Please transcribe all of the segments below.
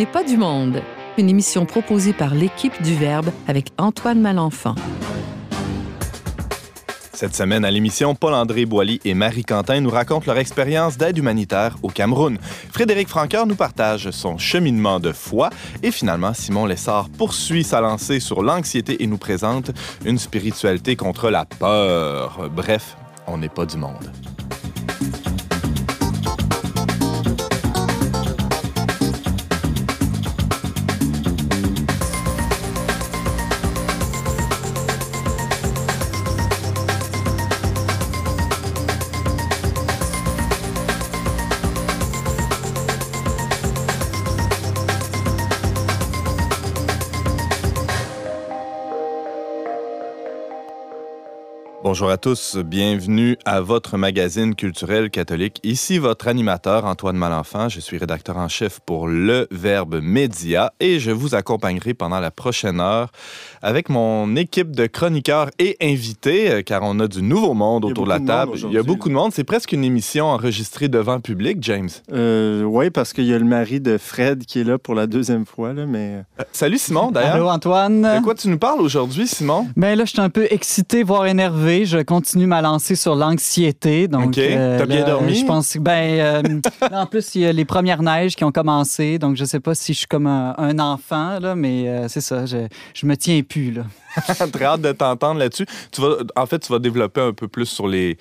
n'est pas du monde, une émission proposée par l'équipe du Verbe avec Antoine Malenfant. Cette semaine à l'émission, Paul-André Boily et Marie Quentin nous racontent leur expérience d'aide humanitaire au Cameroun. Frédéric Franqueur nous partage son cheminement de foi et finalement, Simon Lessard poursuit sa lancée sur l'anxiété et nous présente une spiritualité contre la peur. Bref, on n'est pas du monde. Bonjour à tous, bienvenue à votre magazine culturel catholique. Ici votre animateur Antoine Malenfant, je suis rédacteur en chef pour Le Verbe Média et je vous accompagnerai pendant la prochaine heure avec mon équipe de chroniqueurs et invités, euh, car on a du nouveau monde autour de la table. Il y a beaucoup de monde. C'est presque une émission enregistrée devant public, James. Euh, oui, parce qu'il y a le mari de Fred qui est là pour la deuxième fois. Là, mais... Euh, salut Simon, d'ailleurs. Allô Antoine. De quoi tu nous parles aujourd'hui, Simon? Ben là, je suis un peu excité, voire énervé. Je continue ma lancée sur l'anxiété. Donc, OK. T'as bien dormi? Je pense ben, en plus, il y a les premières neiges qui ont commencé. Donc, je sais pas si je suis comme un, enfant, là, mais c'est ça. Je, je me tiens Là. Très hâte de t'entendre là-dessus. Tu vas, en fait, tu vas développer un peu plus sur les,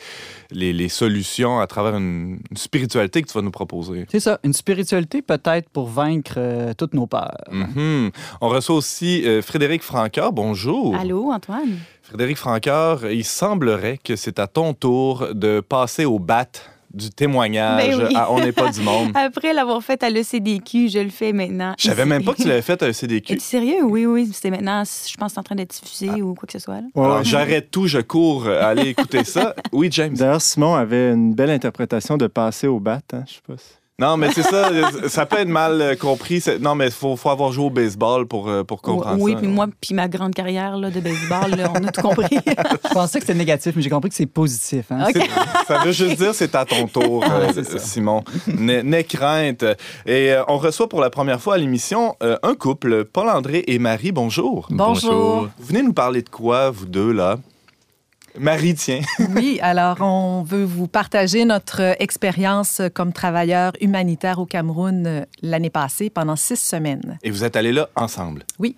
les, solutions à travers une, spiritualité que tu vas nous proposer. C'est ça, une spiritualité peut-être pour vaincre euh, toutes nos peurs. Mm-hmm. On reçoit aussi euh, Frédéric Francoeur. Bonjour. Allô, Antoine. Frédéric Francoeur, il semblerait que c'est à ton tour de passer au bat du témoignage ben On n'est pas du monde. Après l'avoir fait à l'ECDQ, je le fais maintenant. Je savais même pas que tu l'avais fait à l'ECDQ. Es-tu sérieux? Oui, oui. C'est maintenant, je pense, en train d'être diffusé ah. ou quoi que ce soit. j'arrête tout, je cours aller écouter ça. Oui, James. D'ailleurs, Simon avait une belle interprétation de passer au bat, hein, je sais pas non, mais c'est ça. ça peut être mal euh, compris. Non, mais il faut, faut, avoir joué au baseball pour, euh, pour comprendre oui, ça. Oui, puis moi, puis ma grande carrière là, de baseball, on a tout compris. Je pensais que c'était négatif, mais j'ai compris que c'est positif. Hein? Ça veut juste dire c'est à ton tour, euh, Simon. N'aie crainte. Et on reçoit pour la première fois à l'émission un couple, Paul-André et Marie. Bonjour. Bonjour. Vous venez nous parler de quoi, vous deux, là? Marie, tiens. oui, alors on veut vous partager notre expérience comme travailleur humanitaire au Cameroun euh, l'année passée pendant six semaines. Et vous êtes allés là ensemble? Oui.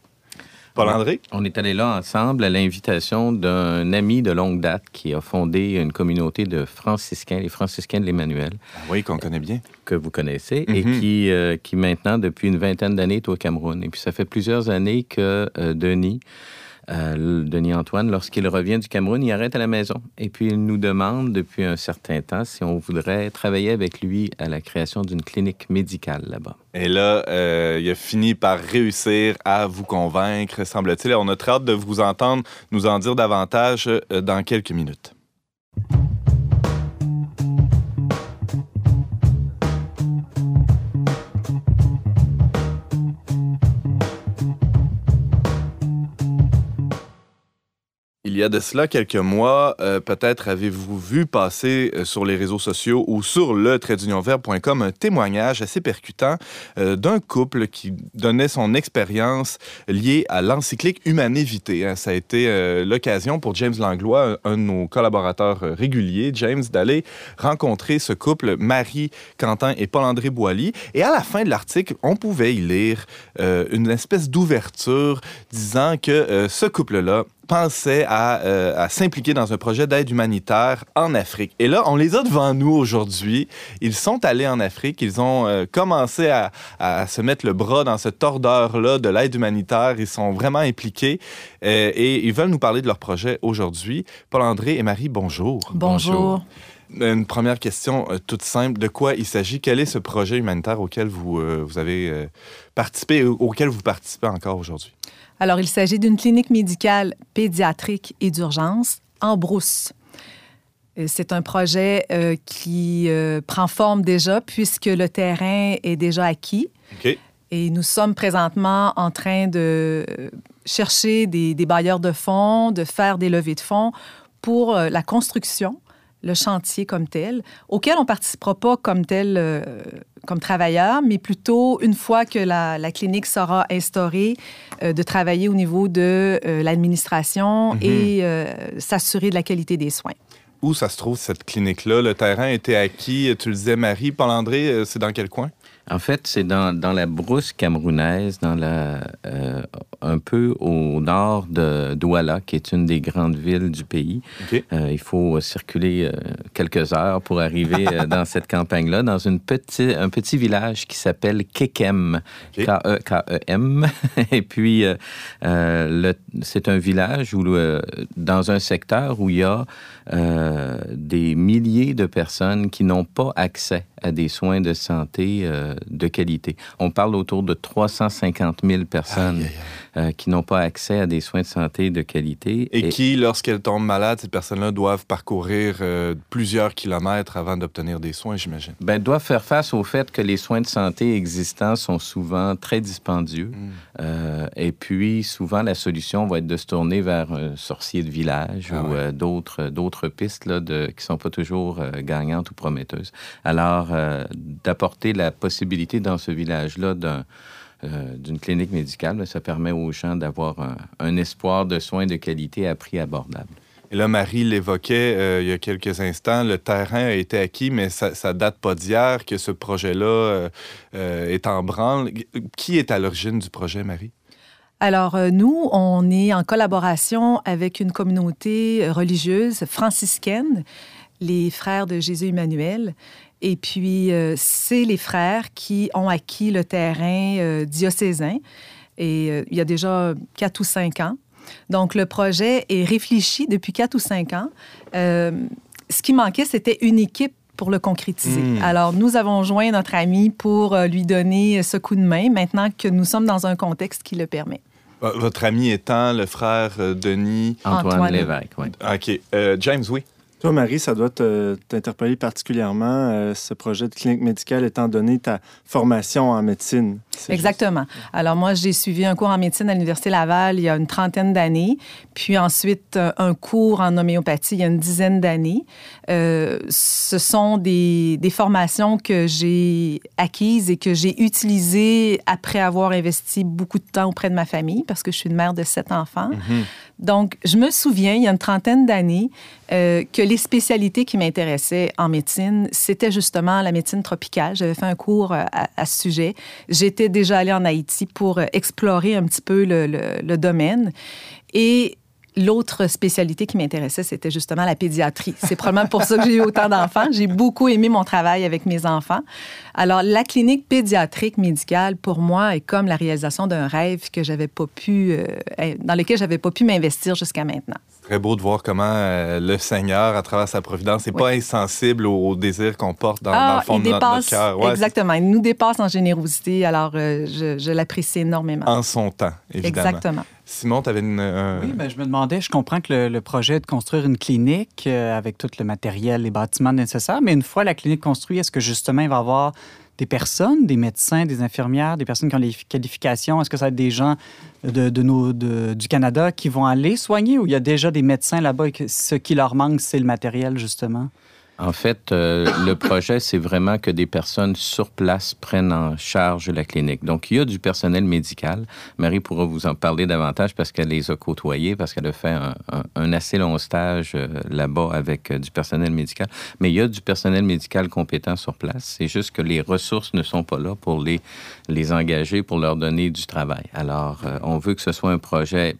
Paul-André? On est allés là ensemble à l'invitation d'un ami de longue date qui a fondé une communauté de franciscains, les franciscains de l'Emmanuel. Ah oui, qu'on connaît bien. Que vous connaissez et mhm. qui, euh, qui maintenant, depuis une vingtaine d'années, est au Cameroun. Et puis ça fait plusieurs années que euh, Denis euh, Denis Antoine, lorsqu'il revient du Cameroun, il arrête à la maison. Et puis, il nous demande depuis un certain temps si on voudrait travailler avec lui à la création d'une clinique médicale là-bas. Et là, euh, il a fini par réussir à vous convaincre, semble-t-il. On a très hâte de vous entendre nous en dire davantage euh, dans quelques minutes. Il y a de cela quelques mois, euh, peut-être avez-vous vu passer euh, sur les réseaux sociaux ou sur le tradeunionvert.com un témoignage assez percutant euh, d'un couple qui donnait son expérience liée à l'encyclique Humané Vitae. Hein. Ça a été l'occasion pour James Langlois, un, de nos collaborateurs réguliers, James, d'aller rencontrer ce couple, Marie Quentin et Paul-André Boily. Et à la fin de l'article, on pouvait y lire une espèce d'ouverture disant que ce couple-là pensaient euh, à, s'impliquer dans un projet d'aide humanitaire en Afrique. Et là, on les a devant nous aujourd'hui. Ils sont allés en Afrique. Ils ont euh, commencé à, se mettre le bras dans ce tordeur-là de l'aide humanitaire. Ils sont vraiment impliqués euh, et ils veulent nous parler de leur projet aujourd'hui. Paul-André et Marie, bonjour. Bonjour. Une première question toute simple. De quoi il s'agit? Quel est ce projet humanitaire auquel vous, vous avez participé, auquel vous participez encore aujourd'hui? Alors, il s'agit d'une clinique médicale pédiatrique et d'urgence en brousse. Euh, c'est un projet euh, qui euh, prend forme déjà puisque le terrain est déjà acquis. Et nous sommes présentement en train de chercher des, bailleurs de fonds, de faire des levées de fonds pour la construction le chantier comme tel, auquel on ne participera pas comme tel, euh, comme travailleur, mais plutôt une fois que la, la clinique sera instaurée, euh, de travailler au niveau de euh, l'administration Mhm. et s'assurer de la qualité des soins. Où ça se trouve, cette clinique-là? Le terrain était acquis, tu le disais, Marie. Paul-André, c'est dans quel coin? En fait, c'est dans, dans la brousse camerounaise, dans la, euh, un peu au nord de Douala, qui est une des grandes villes du pays. Euh, il faut circuler euh, quelques heures pour arriver dans cette campagne-là, dans une petit, un petit village qui s'appelle Kekem. K-E-K-E-M. Et puis, c'est un village où, dans un secteur où il y a des milliers de personnes qui n'ont pas accès à des soins de santé qualité. On parle autour de 350 000 personnes euh, qui n'ont pas accès à des soins de santé de qualité. Et, qui, lorsqu'elles tombent malades, ces personnes-là doivent parcourir euh, plusieurs kilomètres avant d'obtenir des soins, j'imagine. ben, doivent faire face au fait que les soins de santé existants sont souvent très dispendieux. Mm. Euh, et puis, souvent, la solution va être de se tourner vers un sorcier de village Ah ou ouais. d'autres, d'autres pistes là, de, qui ne sont pas toujours gagnantes ou prometteuses. Alors, d'apporter la possibilité dans ce village-là d'un, euh, d'une clinique médicale, ben, ça permet aux gens d'avoir un, un espoir de soins de qualité à prix abordable. Et là, Marie l'évoquait euh, il y a quelques instants, le terrain a été acquis, mais ça, ça date pas d'hier que ce projet-là euh, euh, est en branle. Qui est à l'origine du projet, Marie? Alors, euh, nous, on est en collaboration avec une communauté religieuse franciscaine, les frères de Jésus Emmanuel. Et puis, euh, c'est les frères qui ont acquis le terrain euh, diocésain. Et euh, il y a déjà quatre ou cinq ans. Donc, le projet est réfléchi depuis quatre ou cinq ans. Euh, ce qui manquait, c'était une équipe pour le concrétiser. Mm. Alors, nous avons joint notre ami pour euh, lui donner ce coup de main maintenant que nous sommes dans un contexte qui le permet. Votre ami étant le frère Denis. Antoine, Antoine. Lévesque, oui. OK. Euh, James, oui. Toi, Marie, ça doit te- t'interpeller particulièrement, euh, ce projet de clinique médicale, étant donné ta formation en médecine. Exactement. Alors moi, j'ai suivi un cours en médecine à l'Université Laval il y a une trentaine d'années, puis ensuite euh, un cours en homéopathie il y a une dizaine d'années. Euh, ce sont des, des formations que j'ai acquises et que j'ai utilisées après avoir investi beaucoup de temps auprès de ma famille, parce que je suis une mère de sept enfants. Mhm. Donc, je me souviens, il y a une trentaine d'années, euh, que les spécialités qui m'intéressaient en médecine, c'était justement la médecine tropicale. J'avais fait un cours euh, à, ce sujet. J'étais déjà allée en Haïti pour euh, explorer un petit peu le, le- le domaine. Et L'autre spécialité qui m'intéressait, c'était justement la pédiatrie. C'est probablement pour ça que j'ai eu autant d'enfants. J'ai beaucoup aimé mon travail avec mes enfants. Alors, la clinique pédiatrique médicale, pour moi, est comme la réalisation d'un rêve que j'avais pas pu, euh, dans lequel j'avais pas pu m'investir jusqu'à maintenant. Très beau de voir comment euh, le Seigneur, à travers sa providence, n'est Oui. pas insensible au, au désir qu'on porte dans, dans ah, le fond il de notre, notre dépasse, cœur. Ouais, exactement. Il nous dépasse en générosité. Alors, euh, je, je l'apprécie énormément. en son temps, évidemment. Exactement. Simon, tu avais une. un- Oui, ben, je me demandais, je comprends que le, le projet est de construire une clinique euh, avec tout le matériel, les bâtiments nécessaires, mais une fois la clinique construite, est-ce que justement il va y avoir des personnes, des médecins, des infirmières, des personnes qui ont les qualifications? Est-ce que ça va être des gens de, du Canada qui vont aller soigner ou il y a déjà des médecins là-bas et ce qui leur manque, c'est le matériel, justement? En fait, euh, le projet, c'est vraiment que des personnes sur place prennent en charge la clinique. Donc, il y a du personnel médical. Marie pourra vous en parler davantage parce qu'elle les a côtoyés, parce qu'elle a fait un, assez long stage euh, là-bas avec euh, du personnel médical. Mais il y a du personnel médical compétent sur place. C'est juste que les ressources ne sont pas là pour les, engager, pour leur donner du travail. Alors, on veut que ce soit un projet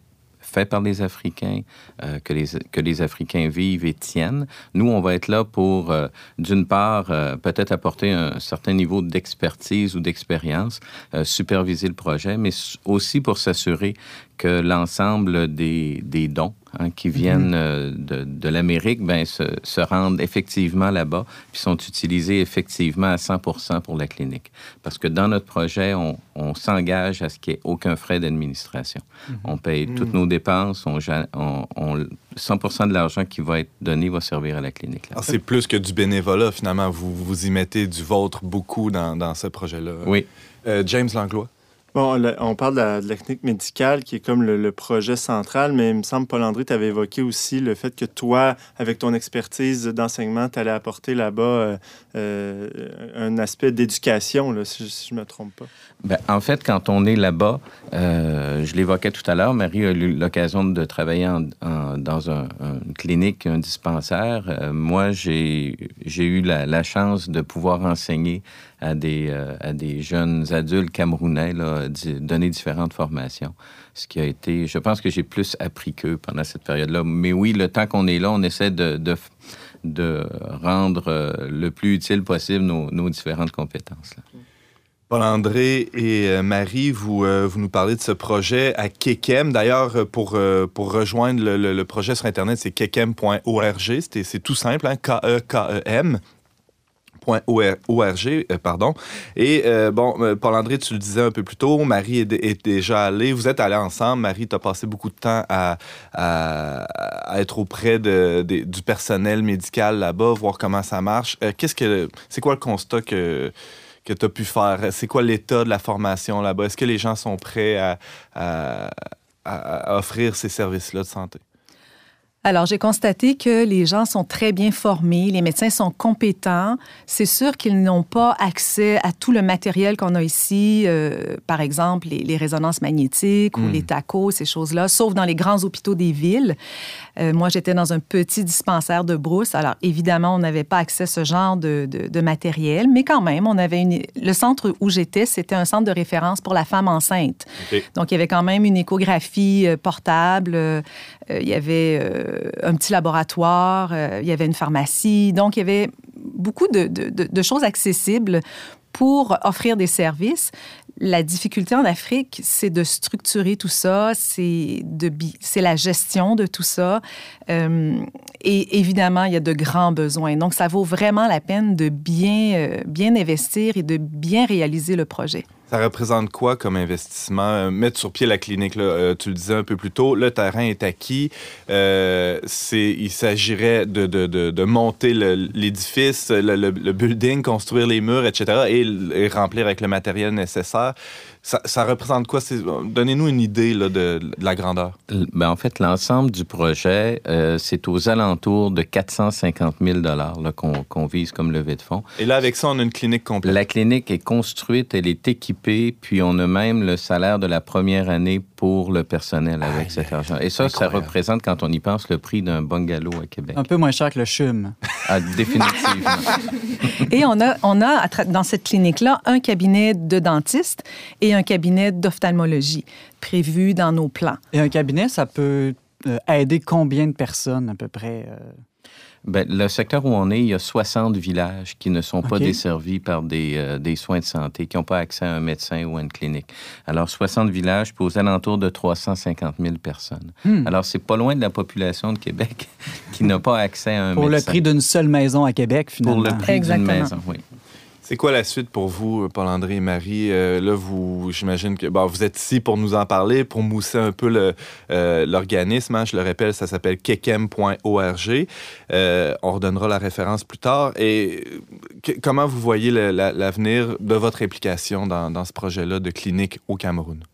fait par les Africains, euh, que, les, que les Africains vivent et tiennent. Nous, on va être là pour, euh, d'une part, euh, peut-être apporter un certain niveau d'expertise ou d'expérience, superviser le projet, mais aussi pour s'assurer que l'ensemble des, des dons hein, qui viennent euh, de, de l'Amérique ben, se, se rendent effectivement là-bas, puis sont utilisés effectivement à 100 pour la clinique. Parce que dans notre projet, on, on s'engage à ce qu'il n'y ait aucun frais d'administration. On paye toutes nos dépenses, on, on- on- 100 de l'argent qui va être donné va servir à la clinique. C'est plus que du bénévolat, finalement. Vous, vous y mettez du vôtre beaucoup dans, dans ce projet-là. Oui. Euh, James Langlois? Bon, on parle de la, de la clinique médicale qui est comme le, projet central, mais il me semble, Paul André, tu avais évoqué aussi le fait que toi, avec ton expertise d'enseignement, tu allais apporter là-bas euh, euh, un aspect d'éducation, si, si je ne me trompe pas. Ben, en fait, quand on est là-bas, euh, je l'évoquais tout à l'heure, Marie a eu l'occasion de travailler en- en- dans un- une clinique, un dispensaire. Euh, moi, j'ai eu la, la chance de pouvoir enseigner à des, euh, à des jeunes adultes camerounais, là, donner différentes formations. Ce qui a été, je pense que j'ai plus appris qu'eux pendant cette période-là. Mais oui, le temps qu'on est là, on essaie de, de, de rendre euh, le plus utile possible nos, nos différentes compétences. là. Paul-André et euh, Marie, vous, euh, vous nous parlez de ce projet à Kekem. D'ailleurs, euh, pour, rejoindre le, projet sur Internet, c'est kekem.org. C'est tout simple, hein? K-E-K-E-M. pardon. Et bon, Paul-André, tu le disais un peu plus tôt, Marie est, déjà allée, vous êtes allés ensemble. Marie, tu as passé beaucoup de temps à, être auprès de, du personnel médical là-bas, voir comment ça marche. Qu'est-ce que c'est quoi le constat que, que tu as pu faire? C'est quoi l'état de la formation là-bas? Est-ce que les gens sont prêts à, à- offrir ces services-là de santé? Alors, j'ai constaté que les gens sont très bien formés, les médecins sont compétents. C'est sûr qu'ils n'ont pas accès à tout le matériel qu'on a ici, euh, par exemple les, les résonances magnétiques ou Mm. les tacos, ces choses-là, sauf dans les grands hôpitaux des villes. Euh, moi, j'étais dans un petit dispensaire de brousse. Alors, évidemment, on n'avait pas accès à ce genre de, de- de matériel, mais quand même, on avait une... Le centre où j'étais, c'était un centre de référence pour la femme enceinte. Donc, il y avait quand même une échographie euh, portable. il y avait un petit laboratoire, euh, il y avait une pharmacie. Donc, il y avait beaucoup de, choses accessibles pour offrir des services. La difficulté en Afrique, c'est de structurer tout ça, c'est la gestion de tout ça. Euh, et évidemment, il y a de grands besoins. Donc, ça vaut vraiment la peine de bien, euh, bien investir et de bien réaliser le projet. Ça représente quoi comme investissement? Euh, mettre sur pied la clinique, là, euh, tu le disais un peu plus tôt, le terrain est acquis. Euh, c'est, il s'agirait de, de, de, monter l'édifice, le, building, construire les murs, etc., et, et remplir avec le matériel nécessaire. Ça, ça représente quoi? C'est- Donnez-nous une idée là, de, de la grandeur. Ben, en fait, l'ensemble du projet, euh, c'est aux alentours de 450 000 là, qu'on qu'on vise comme levée de fonds. Et là, avec ça, on a une clinique complète. La clinique est construite, elle est équipée, puis on a même le salaire de la première année pour le personnel avec cet argent. Et ça, ça représente, quand on y pense, le prix d'un bungalow à Québec. Un peu moins cher que le CHUM. Ah, définitivement. Et on a, on a dans cette clinique-là un cabinet de dentiste et un cabinet d'ophtalmologie prévu dans nos plans. Et un cabinet, ça peut euh, aider combien de personnes à peu près? euh? Ben, le secteur où on est, il y a 60 villages qui ne sont pas desservis par des, euh, des soins de santé, qui n'ont pas accès à un médecin ou à une clinique. Alors, 60 villages, puis aux alentours de 350 000 personnes. Hmm. Alors, c'est pas loin de la population de Québec qui n'a pas accès à un Pour le médecin. prix d'une seule maison à Québec, Pour finalement. le prix d'une maison, oui. C'est quoi la suite pour vous, Paul-André et Marie? Euh, là, vous, j'imagine que bon, vous êtes ici pour nous en parler, pour mousser un peu euh, l'organisme. hein. je le rappelle, ça s'appelle kekem.org. Euh, on redonnera la référence plus tard. Et comment vous voyez l'avenir de votre implication dans, ce projet-là de clinique au Cameroun?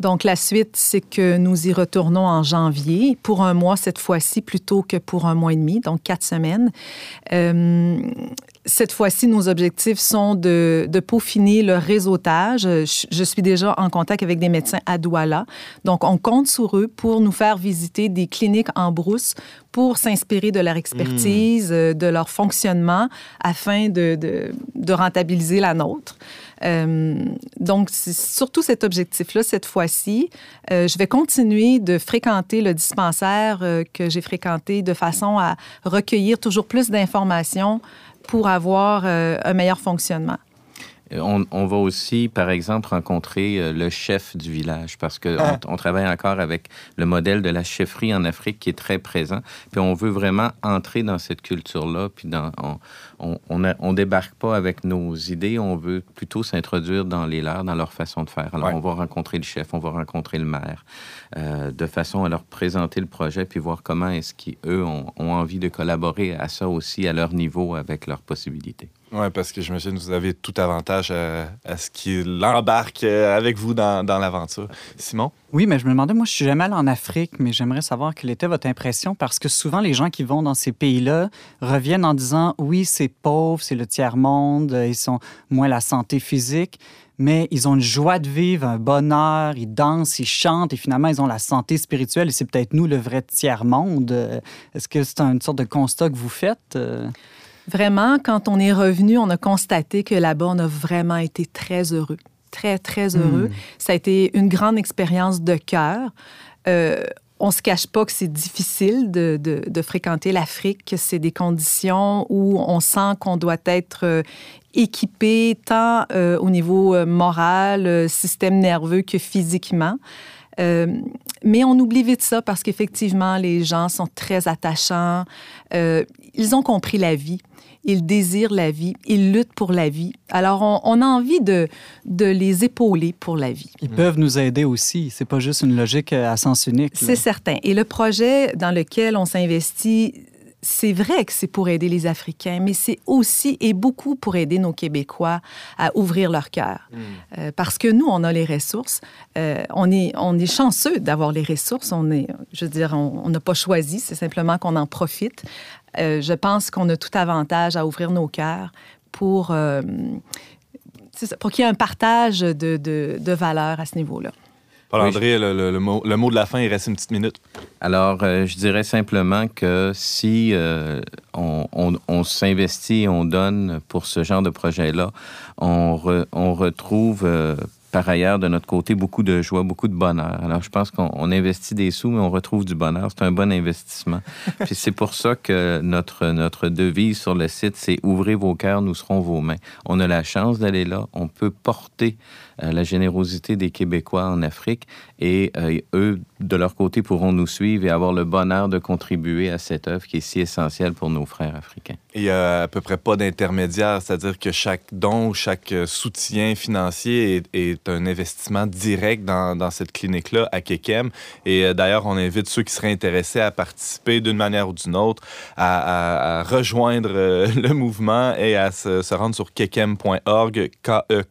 Donc, la suite, c'est que nous y retournons en janvier, pour un mois cette fois-ci, plutôt que pour un mois et demi, donc quatre semaines. Cette fois-ci, nos objectifs sont de, de peaufiner le réseautage. Je, je suis déjà en contact avec des médecins à Douala. Donc, on compte sur eux pour nous faire visiter des cliniques en brousse pour s'inspirer de leur expertise, euh, de leur fonctionnement, afin de, de, de rentabiliser la nôtre. Euh, donc, c'est surtout cet objectif-là, cette fois-ci. Euh, je vais continuer de fréquenter le dispensaire euh, que j'ai fréquenté de façon à recueillir toujours plus d'informations pour avoir euh, un meilleur fonctionnement. Euh, On, on va aussi, par exemple, rencontrer euh, le chef du village parce qu'on Ah. on travaille encore avec le modèle de la chefferie en Afrique qui est très présent. Puis on veut vraiment entrer dans cette culture-là. Puis dans, on, on, on, a- on débarque pas avec nos idées, on veut plutôt s'introduire dans les leurs, dans leur façon de faire. Alors Ouais. on va rencontrer le chef, on va rencontrer le maire, euh, de façon à leur présenter le projet puis voir comment est-ce qu'eux ont, ont envie de collaborer à ça aussi à leur niveau avec leurs possibilités. Oui, parce que j'imagine que vous avez tout avantage à, ce qu'il embarque euh, avec vous dans, l'aventure. Simon? Oui, mais je me demandais, moi, je suis jamais allé en Afrique, mais j'aimerais savoir quelle était votre impression parce que souvent, les gens qui vont dans ces pays-là reviennent en disant oui, c'est pauvre, c'est le tiers-monde, ils sont moins la santé physique, mais ils ont une joie de vivre, un bonheur, ils dansent, ils chantent et finalement, ils ont la santé spirituelle et c'est peut-être nous le vrai tiers-monde. Est-ce que c'est une sorte de constat que vous faites? Vraiment, quand on est revenu, on a constaté que là-bas, on a vraiment été très heureux. Très, très heureux. Mm. Ça a été une grande expérience de cœur. Euh, on ne se cache pas que c'est difficile de, de- de fréquenter l'Afrique, que c'est des conditions où on sent qu'on doit être euh, équipé tant euh, au niveau euh, moral, système nerveux que physiquement. Euh, mais on oublie vite ça parce qu'effectivement, les gens sont très attachants. Euh, ils ont compris la vie. Ils désirent la vie. Ils luttent pour la vie. Alors, on, on a envie de, de les épauler pour la vie. Ils peuvent nous aider aussi. C'est pas juste une logique à sens unique. C'est certain. Et le projet dans lequel on s'investit, c'est vrai que c'est pour aider les Africains, mais c'est aussi et beaucoup pour aider nos Québécois à ouvrir leur cœur. Euh, parce que nous, on a les ressources. Euh, on, est, on est chanceux d'avoir les ressources. On est, je veux dire, on n'a pas choisi, c'est simplement qu'on en profite. Euh, je pense qu'on a tout avantage à ouvrir nos cœurs pour, pour qu'il y ait un partage de, de, de valeurs à ce niveau-là. Paul-André, le, le- le mot, le mot de la fin, il reste une petite minute. Alors, euh, je dirais simplement que si euh, on, on- on s'investit, on donne pour ce genre de projet-là, on, re- on retrouve euh, par ailleurs de notre côté beaucoup de joie, beaucoup de bonheur. Alors, je pense qu'on on investit des sous, mais on retrouve du bonheur. C'est un bon investissement. Puis c'est pour ça que notre, notre devise sur le site, c'est Ouvrez vos cœurs, nous serons vos mains. On a la chance d'aller là. On peut porter la générosité des Québécois en Afrique et euh, eux, de leur côté, pourront nous suivre et avoir le bonheur de contribuer à cette œuvre qui est si essentielle pour nos frères africains. Il n'y a à peu près pas d'intermédiaire, c'est-à-dire que chaque don, chaque euh, soutien financier est, un investissement direct dans, cette clinique-là à Kekem. Et euh, d'ailleurs, on invite ceux qui seraient intéressés à participer d'une manière ou d'une autre, à, rejoindre euh, le mouvement et à se, rendre sur kekem.org, E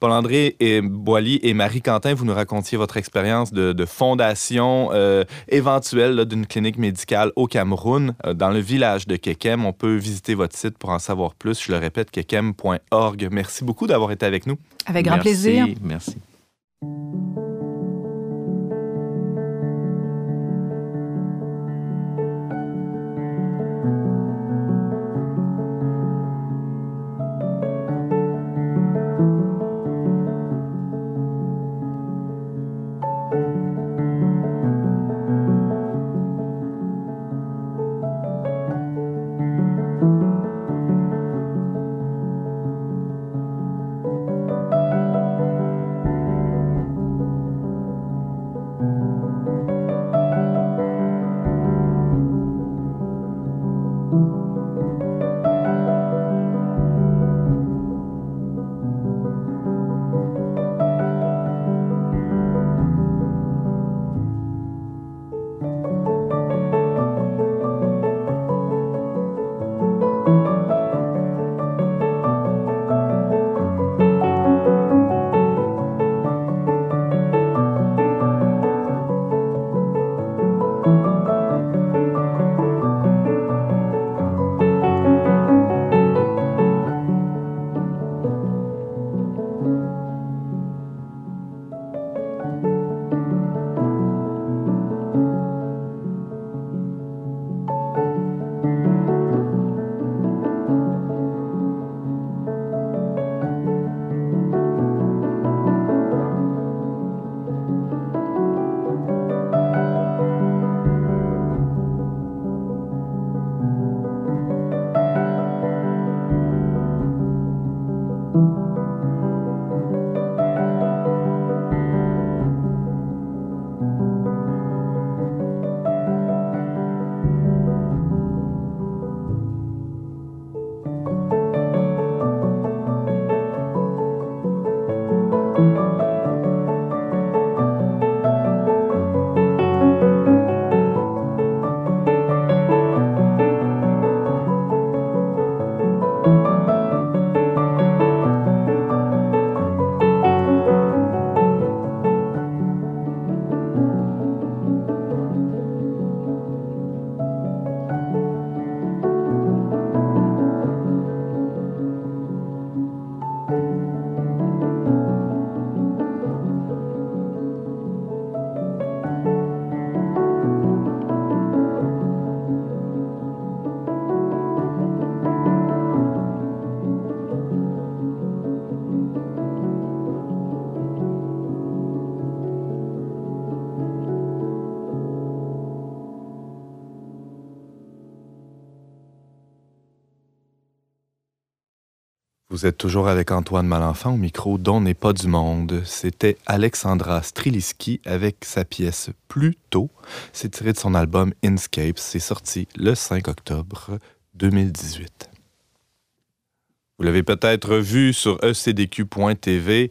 Paul-André et Boily et Marie-Quentin, vous nous racontiez votre expérience de, de fondation euh, éventuelle d'une clinique médicale au Cameroun, euh, dans le village de Kekem. On peut visiter votre site pour en savoir plus. Je le répète, kekem.org. Merci beaucoup d'avoir été avec nous. Avec grand Merci, plaisir. Merci. Vous êtes toujours avec Antoine Malenfant au micro dont n'est pas du monde. C'était Alexandra Striliski avec sa pièce Plus tôt. C'est tiré de son album Inscape. C'est sorti le 5 octobre 2018. Vous l'avez peut-être vu sur ecdq.tv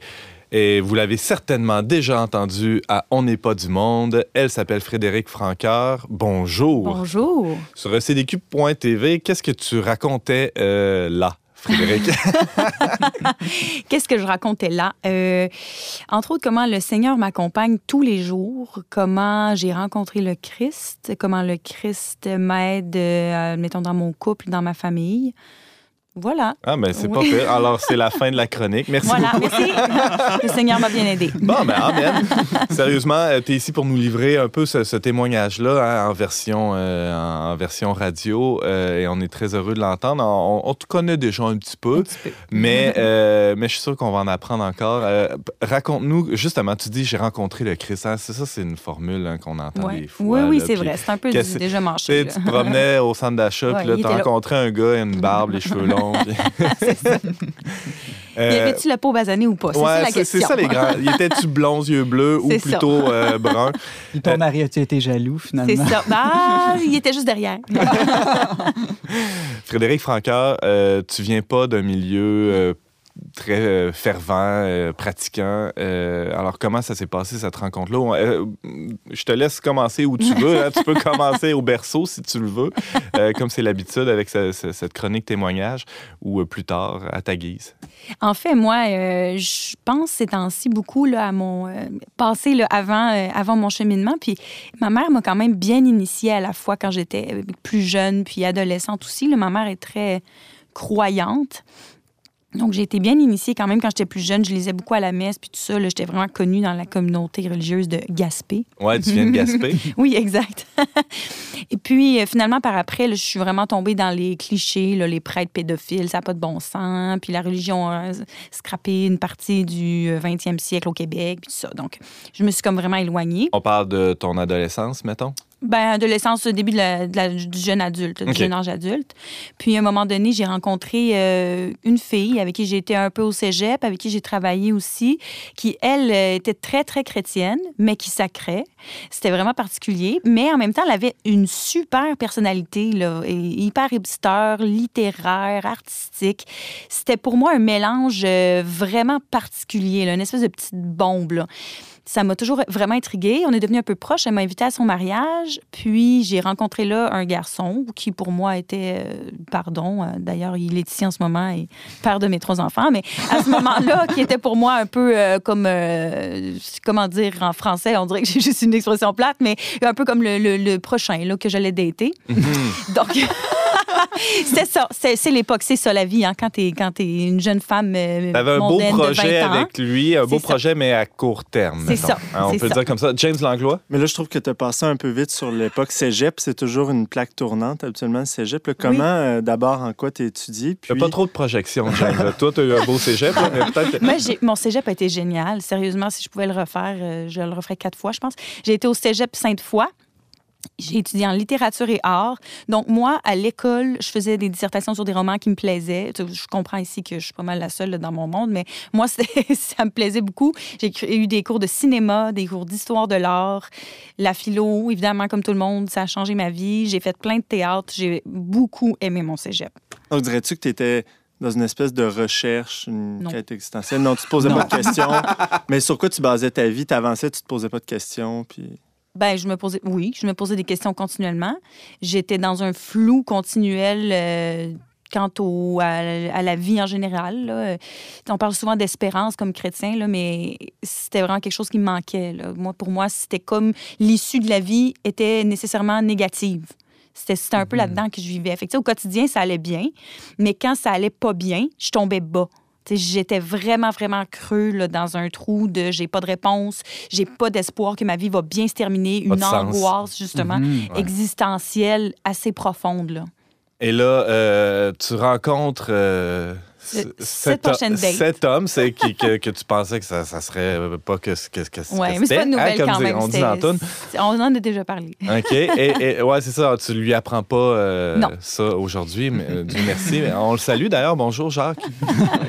et vous l'avez certainement déjà entendu à On n'est pas du monde. Elle s'appelle Frédéric Franqueur. Bonjour. Bonjour. Sur ecdq.tv, qu'est-ce que tu racontais euh, là? Qu'est-ce que je racontais là? Euh, entre autres, comment le Seigneur m'accompagne tous les jours, comment j'ai rencontré le Christ, comment le Christ m'aide, euh, mettons, dans mon couple, dans ma famille. Voilà. Ah, mais c'est Oui. pas pire. Alors, c'est la fin de la chronique. Merci Voilà, beaucoup. merci. le Seigneur m'a bien aidé. Bon, ben, amen. Sérieusement, tu es ici pour nous livrer un peu ce, ce témoignage-là hein, en, version, euh, en, version radio euh, et on est très heureux de l'entendre. On, on te connaît déjà un petit peu, mais, euh, mais je suis sûr qu'on va en apprendre encore. Euh, Raconte-nous, justement, tu dis j'ai rencontré le Christ. hein, c'est ça, c'est une formule hein, qu'on entend Ouais. des fois. Oui, oui, c'est vrai. C'est un peu déjà Tu manché. sais, tu te promenais au centre d'achat, puis là, tu rencontré un gars, une barbe, les cheveux longs. puis- Y Euh, avait-tu la peau basanée ou pas? C'est ça Ouais, la c'est question. c'est ça les grands. Il était-tu blond, yeux bleus ou ça. plutôt euh, brun? Puis ton mari a-tu été jaloux, finalement? C'est ça. Ah, il était juste derrière. Frédéric Franqueur, euh, tu viens pas d'un milieu euh, très euh, fervent, euh, pratiquant. Euh, alors, comment ça s'est passé, cette rencontre-là? Je te laisse commencer où tu veux. hein. Tu peux commencer au berceau, si tu le veux, comme c'est l'habitude avec ce- ce- cette chronique témoignage, ou plus tard, à ta guise. En fait, moi, je pense ces temps-ci beaucoup là, à mon passé là, avant, avant mon cheminement. Puis ma mère m'a quand même bien initiée à la fois quand j'étais plus jeune, puis adolescente aussi. ma mère est très croyante. Donc, j'ai été bien initiée quand même quand j'étais plus jeune. Je lisais beaucoup à la messe, puis tout ça. J'étais vraiment connue dans la communauté religieuse de Gaspé. Ouais, tu viens de Gaspé. Oui, exact. Et puis, euh, finalement, par après, là, je suis vraiment tombée dans les clichés, là, les prêtres pédophiles, ça n'a pas de bon sens. Puis la religion a scrappé une partie du euh, 20e siècle au Québec, puis tout ça. Donc, je me suis comme vraiment éloignée. On parle de ton adolescence, mettons? Ben, adolescence, au début de la- de la- du jeune adulte, du jeune âge adulte. Puis, à un moment donné, j'ai rencontré euh, une fille avec qui j'ai été un peu au cégep, avec qui j'ai travaillé aussi, qui, elle, euh, était très, très chrétienne, mais qui sacrait. C'était vraiment particulier. Mais en même temps, elle avait une super personnalité, là, et hyper hipster, littéraire, artistique. C'était pour moi un mélange euh, vraiment particulier, là, une espèce de petite bombe. là. Ça m'a toujours vraiment intriguée. On est devenus un peu proches. Elle m'a invitée à son mariage. Puis, j'ai rencontré là un garçon qui, pour moi, était, euh, pardon, euh, d'ailleurs, il est ici en ce moment et père de mes trois enfants, mais à ce moment-là, qui était pour moi un peu euh, comme, comment dire en français, on dirait que j'ai juste une expression plate, mais un peu comme le, le- le prochain là, que j'allais dater. Donc, c'est ça. C'est c'est l'époque. C'est ça, la vie, hein, quand t'es quand es une jeune femme euh, T'avais un beau projet 20 ans. avec lui, un beau ça. projet, mais à court terme. C'est mettons. ça, Hein, on c'est peut ça. dire comme ça. James Langlois? Mais là, je trouve que tu as passé un peu vite sur l'époque cégep. C'est toujours une plaque tournante, habituellement, le cégep. Là, comment, euh, d'abord, en quoi tu étudié? Il n'y a pas trop de projections, James. Toi, tu as eu un beau cégep, là, mais peut-être que- Moi, j'ai- mon cégep a été génial. Sérieusement, si je pouvais le refaire, euh, je le referais quatre fois, je pense. J'ai été au cégep Sainte-Foy. J'ai étudié en littérature et art. Donc, moi, à l'école, je faisais des dissertations sur des romans qui me plaisaient. Je comprends ici que je suis pas mal la seule dans mon monde, mais moi, ça me plaisait beaucoup. J'ai eu des cours de cinéma, des cours d'histoire de l'art, la philo, évidemment, comme tout le monde, ça a changé ma vie. J'ai fait plein de théâtre. J'ai beaucoup aimé mon cégep. Donc, dirais-tu que tu étais dans une espèce de recherche, une Non. quête existentielle? Non, tu te posais pas de questions. Mais sur quoi tu basais ta vie? Tu avançais, tu te posais pas de questions. Puis... Ben, je me posais, oui, je me posais des questions continuellement. J'étais dans un flou continuel euh, quant au, à, à la vie en général. là. On parle souvent d'espérance comme chrétien, là, mais c'était vraiment quelque chose qui me manquait. là. Moi, pour moi, c'était comme l'issue de la vie était nécessairement négative. C'était un peu là-dedans que je vivais. Fait que, au quotidien, ça allait bien, mais quand ça allait pas bien, je tombais bas. J'étais vraiment, vraiment creux là, dans un trou de j'ai pas de réponse, j'ai pas d'espoir que ma vie va bien se terminer, une sens. angoisse, justement, Mhm. Ouais. existentielle assez profonde. Là. Et là, euh, tu rencontres euh, date. Cet homme, c'est qui, que, que, tu pensais que ça, ça serait pas que ce que, que, Oui, mais c'est pas une nouvelle hein, quand même. On, dit dans on en a déjà parlé. OK. Et, et ouais, c'est ça. Tu lui apprends pas euh, ça aujourd'hui, mais euh, Dieu merci. On le salue d'ailleurs. Bonjour, Jacques.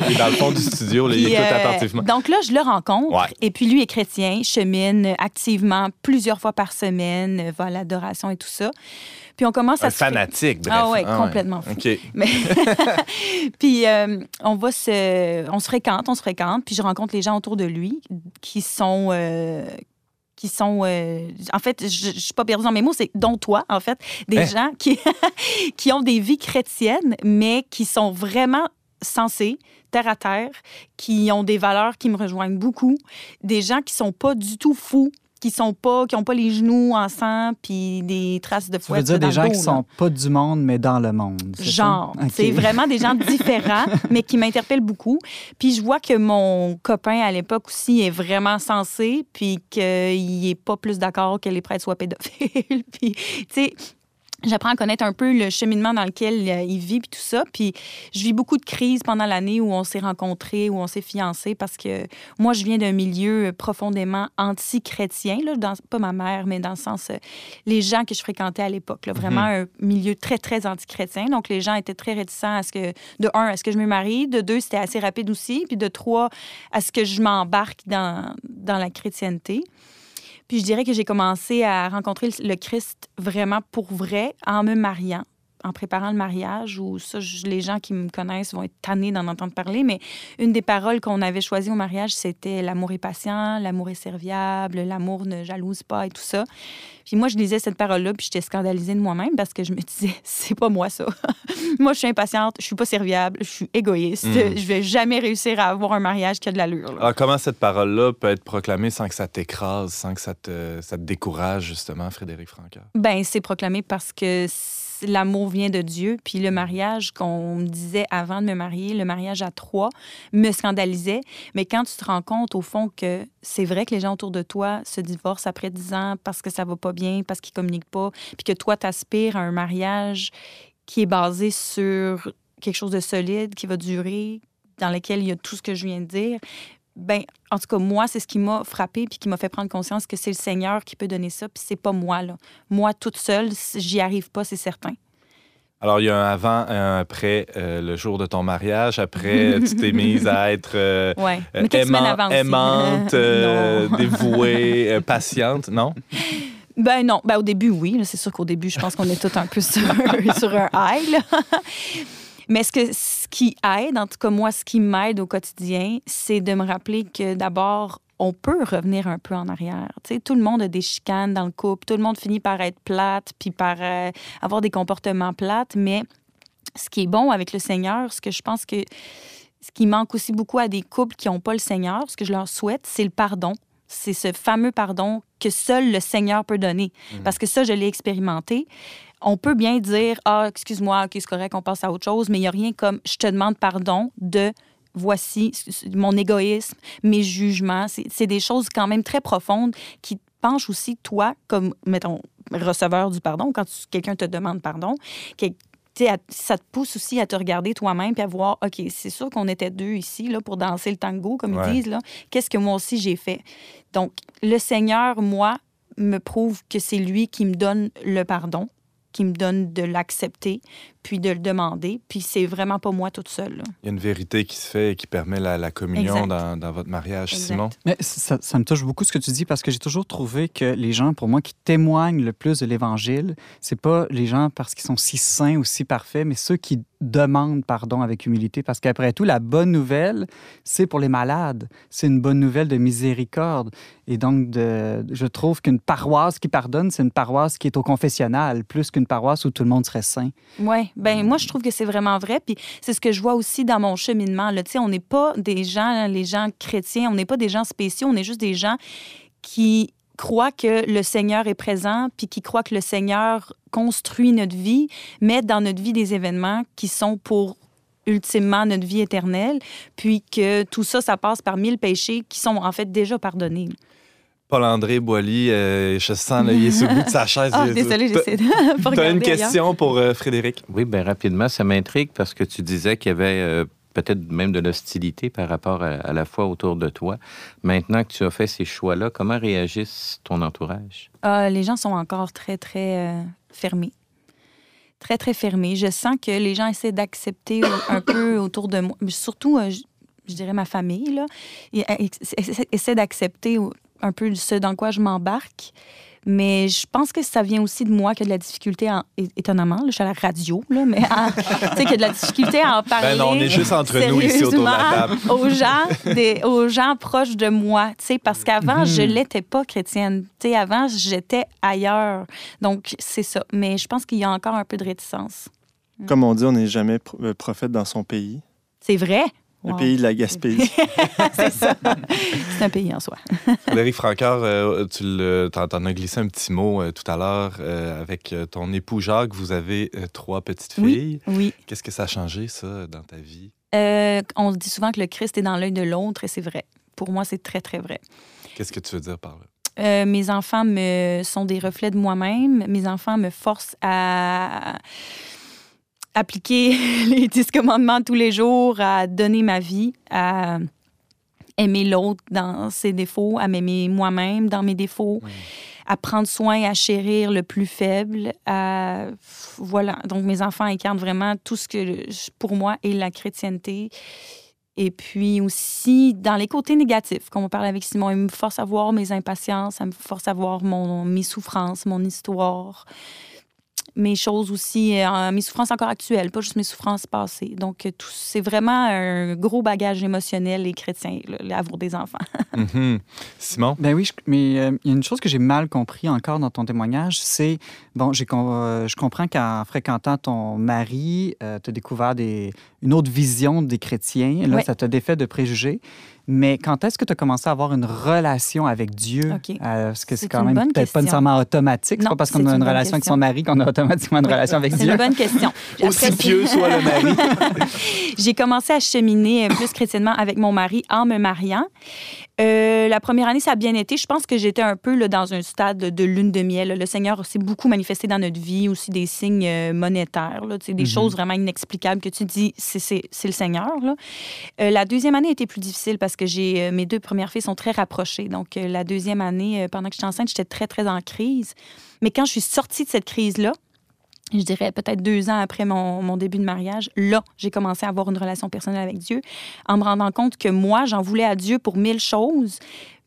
il est dans le fond du studio. il écoute euh, attentivement. Donc là, je le rencontre. Et puis lui est chrétien, chemine activement plusieurs fois par semaine, va à l'adoration et tout ça. Puis on commence un à fanatique, bref. Ah ouais, ah complètement fou. Mais puis euh, on va se, on se fréquente, on se fréquente, puis je rencontre les gens autour de lui qui sont euh, qui sont. Euh, en fait, je ne suis pas perdue dans mes mots, c'est dont toi, en fait, des hein? gens qui, qui ont des vies chrétiennes, mais qui sont vraiment sensés, terre à terre, qui ont des valeurs qui me rejoignent beaucoup, des gens qui sont pas du tout fous, qui sont pas qui ont pas les genoux en sang puis des traces de fouette. Tu veux dire des gens qui sont pas du monde mais dans le monde. Genre, c'est vraiment des gens différents mais qui m'interpellent beaucoup. Puis je vois que mon copain à l'époque aussi est vraiment sensé puis qu'il est pas plus d'accord que les prêtres soient pédophiles. puis tu sais J'apprends à connaître un peu le cheminement dans lequel euh, il vit, puis tout ça. Puis je vis beaucoup de crises pendant l'année où on s'est rencontrés, où on s'est fiancés, parce que moi, je viens d'un milieu profondément anti-chrétien, là, dans, pas ma mère, mais dans le sens, euh, les gens que je fréquentais à l'époque, vraiment mhm. un milieu très, très anti-chrétien. Donc, les gens étaient très réticents à ce que, de un, à ce que je me marie, de deux, c'était assez rapide aussi, puis de trois, à ce que je m'embarque dans, dans la chrétienté. Puis je dirais que j'ai commencé à rencontrer le Christ vraiment pour vrai en me mariant en préparant le mariage, ou ça, les gens qui me connaissent vont être tannés d'en entendre parler, mais une des paroles qu'on avait choisies au mariage, c'était l'amour est patient, l'amour est serviable, l'amour ne jalouse pas et tout ça. Puis moi, je lisais cette parole-là, puis j'étais scandalisée de moi-même parce que je me disais, c'est pas moi ça. moi, je suis impatiente, je suis pas serviable, je suis égoïste, mm. je vais jamais réussir à avoir un mariage qui a de l'allure. Alors, comment cette parole-là peut être proclamée sans que ça t'écrase, sans que ça te, ça te décourage, justement, Frédéric Franca? Ben, c'est proclamé parce que l'amour vient de Dieu. Puis le mariage qu'on me disait avant de me marier, le mariage à trois, me scandalisait. Mais quand tu te rends compte, au fond, que c'est vrai que les gens autour de toi se divorcent après dix ans parce que ça va pas bien, parce qu'ils communiquent pas, puis que toi, tu aspires à un mariage qui est basé sur quelque chose de solide, qui va durer, dans lequel il y a tout ce que je viens de dire, ben, en tout cas, moi, c'est ce qui m'a frappé puis qui m'a fait prendre conscience que c'est le Seigneur qui peut donner ça, puis c'est pas moi, là. Moi, toute seule, j'y arrive pas, c'est certain. Alors, il y a un avant, un après euh, le jour de ton mariage. Après, tu t'es mise à être euh, euh aimante, euh, dévouée, patiente, non? Ben non. Ben, au début, oui. C'est sûr qu'au début, je pense qu'on est tous un peu sur, sur un high. Mais ce, que, ce qui aide, en tout cas moi, ce qui m'aide au quotidien, c'est de me rappeler que d'abord, on peut revenir un peu en arrière. Tu sais, tout le monde a des chicanes dans le couple, tout le monde finit par être plate, puis par euh, avoir des comportements plates, mais ce qui est bon avec le Seigneur, ce que je pense que ce qui manque aussi beaucoup à des couples qui n'ont pas le Seigneur, ce que je leur souhaite, c'est le pardon. C'est ce fameux pardon que seul le Seigneur peut donner. Mmh. Parce que ça, je l'ai expérimenté on peut bien dire Ah, excuse-moi, OK, c'est correct, on passe à autre chose, mais il n'y a rien comme je te demande pardon de voici mon égoïsme, mes jugements. C'est des choses quand même très profondes qui penchent aussi, toi, comme, mettons, receveur du pardon, quand quelqu'un te demande pardon, que, ça te pousse aussi à te regarder toi-même et à voir, OK, c'est sûr qu'on était deux ici là, pour danser le tango, comme ils disent. Qu'est-ce que moi aussi j'ai fait? Donc, le Seigneur, moi, me prouve que c'est lui qui me donne le pardon qui me donne de l'accepter, puis de le demander. Puis c'est vraiment pas moi toute seule. Il y a une vérité qui se fait et qui permet la, communion dans, dans, votre mariage, Simon? Mais ça, ça, me touche beaucoup ce que tu dis parce que j'ai toujours trouvé que les gens, pour moi, qui témoignent le plus de l'Évangile, c'est pas les gens parce qu'ils sont si saints ou si parfaits, mais ceux qui demandent pardon avec humilité. Parce qu'après tout, la bonne nouvelle, c'est pour les malades. C'est une bonne nouvelle de miséricorde. Et donc, de, je trouve qu'une paroisse qui pardonne, c'est une paroisse qui est au confessionnal, plus qu'une paroisse où tout le monde serait saint. Oui, ben moi, je trouve que c'est vraiment vrai. Puis c'est ce que je vois aussi dans mon cheminement. Là. On n'est pas des gens, les gens chrétiens, on n'est pas des gens spéciaux, on est juste des gens qui croient que le Seigneur est présent, puis qui croient que le Seigneur construit notre vie, met dans notre vie des événements qui sont pour ultimement notre vie éternelle, puis que tout ça, ça passe par mille péchés qui sont en fait déjà pardonnés. Paul-André Boily, euh, je sens qu'il est sous le bout de sa chaise. Ah, désolé, j'essaie de Tu as une question pour euh, Frédéric? Oui, bien rapidement, ça m'intrigue parce que tu disais qu'il y avait euh, peut-être même de l'hostilité par rapport à, la foi autour de toi. Maintenant que tu as fait ces choix-là, comment réagissent ton entourage? Ah, les gens sont encore très, très euh, fermés. Très, très fermés. Je sens que les gens essaient d'accepter un peu autour de moi, surtout, euh, je, dirais, ma famille, là, essaient d'accepter un peu ce dans quoi je m'embarque. Mais je pense que ça vient aussi de moi qui a de la difficulté, en, étonnamment, je suis à la radio, là, mais tu sais, qui a de la difficulté à en parler. Ben non, on est juste entre nous ici autour de la table. aux, gens, des, aux gens proches de moi, tu sais, parce qu'avant, je mhm. l'étais pas chrétienne. Tu sais, avant, j'étais ailleurs. Donc, c'est ça. Mais je pense qu'il y a encore un peu de réticence. Comme on dit, on n'est jamais euh, prophète dans son pays. C'est vrai. Le pays de la Gaspésie. c'est ça. C'est un pays en soi. Frédéric Francoeur, euh, tu en, as glissé un petit mot euh, tout à l'heure. Euh, avec ton époux Jacques, vous avez trois petites filles. Oui. Qu'est-ce que ça a changé, ça, dans ta vie? on dit souvent que le Christ est dans l'œil de l'autre et c'est vrai. Pour moi, c'est très, très vrai. Qu'est-ce que tu veux dire par là? mes enfants me sont des reflets de moi-même. Mes enfants me forcent à appliquer les dix commandements tous les jours, à donner ma vie, à aimer l'autre dans ses défauts, à m'aimer moi-même dans mes défauts, à prendre soin, à chérir le plus faible. À... Voilà. Donc, mes enfants incarnent vraiment tout ce que, pour moi, est la chrétienté. Et puis aussi, dans les côtés négatifs, comme on parle avec Simon, il me force à voir mes impatiences, ça me force à voir mon, mes souffrances, mon histoire mes choses aussi, euh, mes souffrances encore actuelles, pas juste mes souffrances passées. Donc, euh, c'est vraiment un gros bagage émotionnel et chrétien, l'amour des enfants. Mhm. Simon? Ben oui, mais euh, il y a une chose que j'ai mal compris encore dans ton témoignage, c'est, bon, j'ai, je comprends qu'en fréquentant ton mari, tu as découvert des, une autre vision des chrétiens. Là, ça t'a défait de préjugés. Mais quand est-ce que tu as commencé à avoir une relation avec Dieu? Okay. Euh, parce que c'est quand même peut-être pas nécessairement automatique. C'est pas parce qu'on a une, relation avec son mari qu'on a automatiquement une relation avec Dieu. C'est une bonne question. Aussi pieux soit le mari. J'ai commencé à cheminer plus chrétiennement avec mon mari en me mariant. Euh, la première année, ça a bien été. Je pense que j'étais un peu là, dans un stade de lune de miel. Le Seigneur s'est beaucoup manifesté dans notre vie, aussi des signes euh, monétaires, là, des mhm. choses vraiment inexplicables que tu dis, c'est le Seigneur. Là. Euh, la deuxième année était plus difficile parce que j'ai mes deux premières filles sont très rapprochées. Donc, la deuxième année, pendant que j'étais enceinte, j'étais très, très en crise. Mais quand je suis sortie de cette crise-là, je dirais peut-être deux ans après mon, début de mariage, là, j'ai commencé à avoir une relation personnelle avec Dieu, en me rendant compte que moi, j'en voulais à Dieu pour mille choses.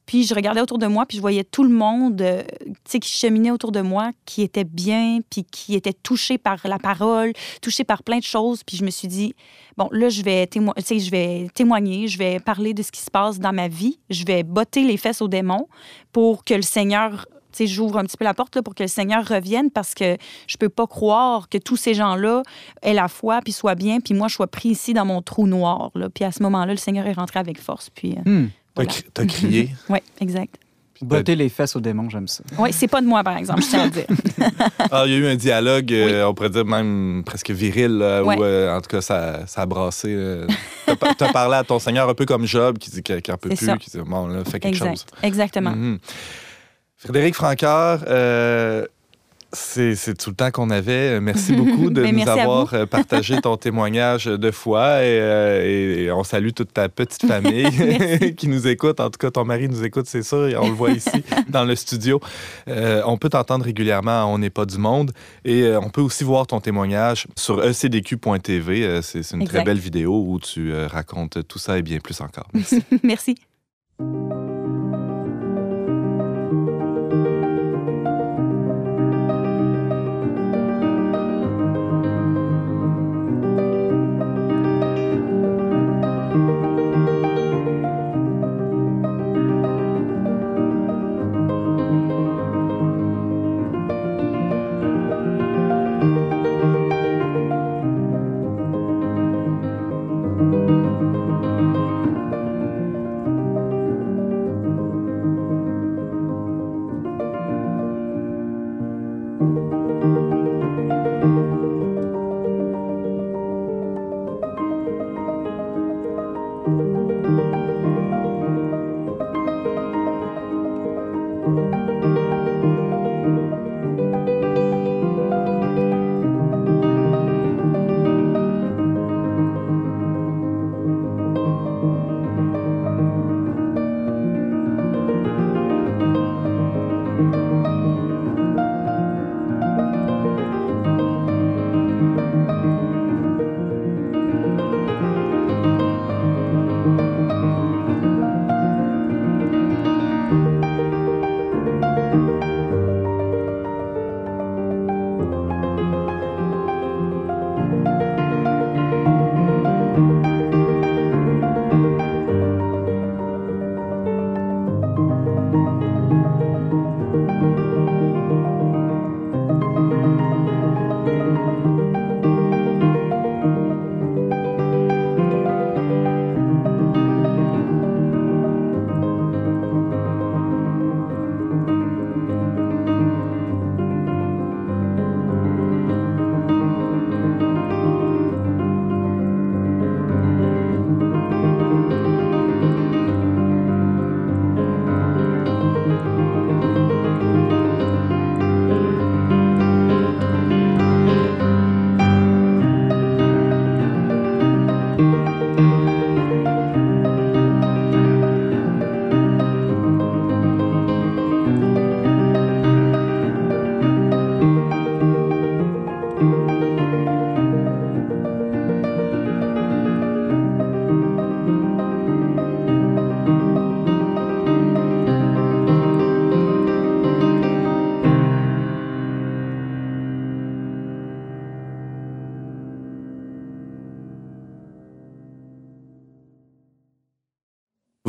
Puis je regardais autour de moi, puis je voyais tout le monde, euh, qui cheminait autour de moi, qui était bien, puis qui était touché par la parole, touché par plein de choses. Puis je me suis dit, bon, là, je vais, je vais témoigner, je vais parler de ce qui se passe dans ma vie, je vais botter les fesses aux démons pour que le Seigneur j'ouvre un petit peu la porte pour que le Seigneur revienne parce que je peux pas croire que tous ces gens-là aient la foi puis soient bien, puis moi, je sois pris ici dans mon trou noir. Là. Puis à ce moment-là, le Seigneur est rentré avec force. Puis. Euh, hmm. T'as crié? oui, exact. Botter les fesses aux démons, j'aime ça. Oui, c'est pas de moi, par exemple, je tiens à dire. ah, il y a eu un dialogue, euh, on pourrait dire même presque viril, où euh, en tout cas, ça, ça a brassé. tu as, parlé à ton Seigneur un peu comme Job, qui dit qu'il n'en peut plus, qui dit bon, là, fais quelque chose. Exactement. Mhm. Frédéric Francoeur, euh, c'est tout le temps qu'on avait. Merci beaucoup de nous avoir euh, partagé ton témoignage de foi euh, et, on salue toute ta petite famille qui nous écoute. En tout cas, ton mari nous écoute, c'est sûr, on le voit ici dans le studio. on peut t'entendre régulièrement On n'est pas du monde et on peut aussi voir ton témoignage sur ecdq.tv. c'est une très belle vidéo où tu racontes tout ça et bien plus encore. Merci. Merci.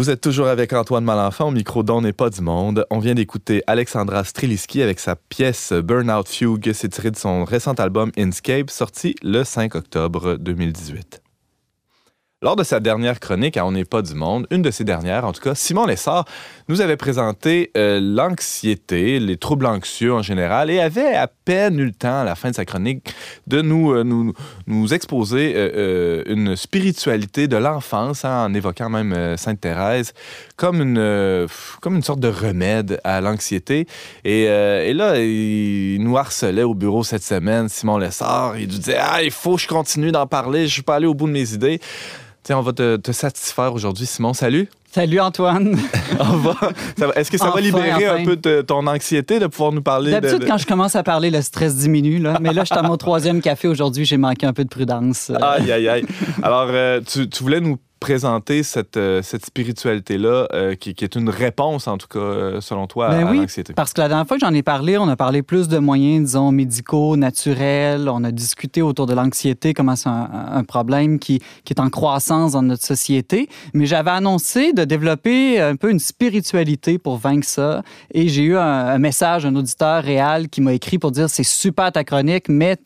Vous êtes toujours avec Antoine Malenfant au micro d'On n'est pas du monde. On vient d'écouter Alexandra Streliski avec sa pièce Burnout Fugue. C'est tiré de son récent album Inscape, sorti le 5 octobre 2018. Lors de sa dernière chronique à On n'est pas du monde, une de ses dernières en tout cas, Simon Lessard nous avait présenté euh, l'anxiété, les troubles anxieux en général, et avait à peine eu le temps à la fin de sa chronique de nous, euh, nous, nous exposer euh, une spiritualité de l'enfance, hein, en évoquant même Sainte Thérèse, comme une, comme une sorte de remède à l'anxiété. Et, et, là, il nous harcelait au bureau cette semaine, Simon Lessard. Il nous disait Ah, il faut que je continue d'en parler, je suis pas allé au bout de mes idées. Tiens, on va te, satisfaire aujourd'hui, Simon. Salut. Salut Antoine. Est-ce que ça va libérer un peu de ton anxiété de pouvoir nous parler D'habitude, quand je commence à parler, le stress diminue. Là. Mais là, je suis à mon troisième café aujourd'hui. J'ai manqué un peu de prudence. Aïe, aïe, aïe. Alors, euh, tu, tu, voulais nous présenter cette, euh, cette spiritualité-là, euh, qui, qui, est une réponse, en tout cas, euh, selon toi, ben à, oui, l'anxiété. Parce que la dernière fois que j'en ai parlé, on a parlé plus de moyens, disons, médicaux, naturels. On a discuté autour de l'anxiété, comment c'est un, un, problème qui, qui, est en croissance dans notre société. Mais j'avais annoncé de développer un peu une spiritualité pour vaincre ça. Et j'ai eu un, un, message, un auditeur réel qui m'a écrit pour dire c'est super ta chronique, mais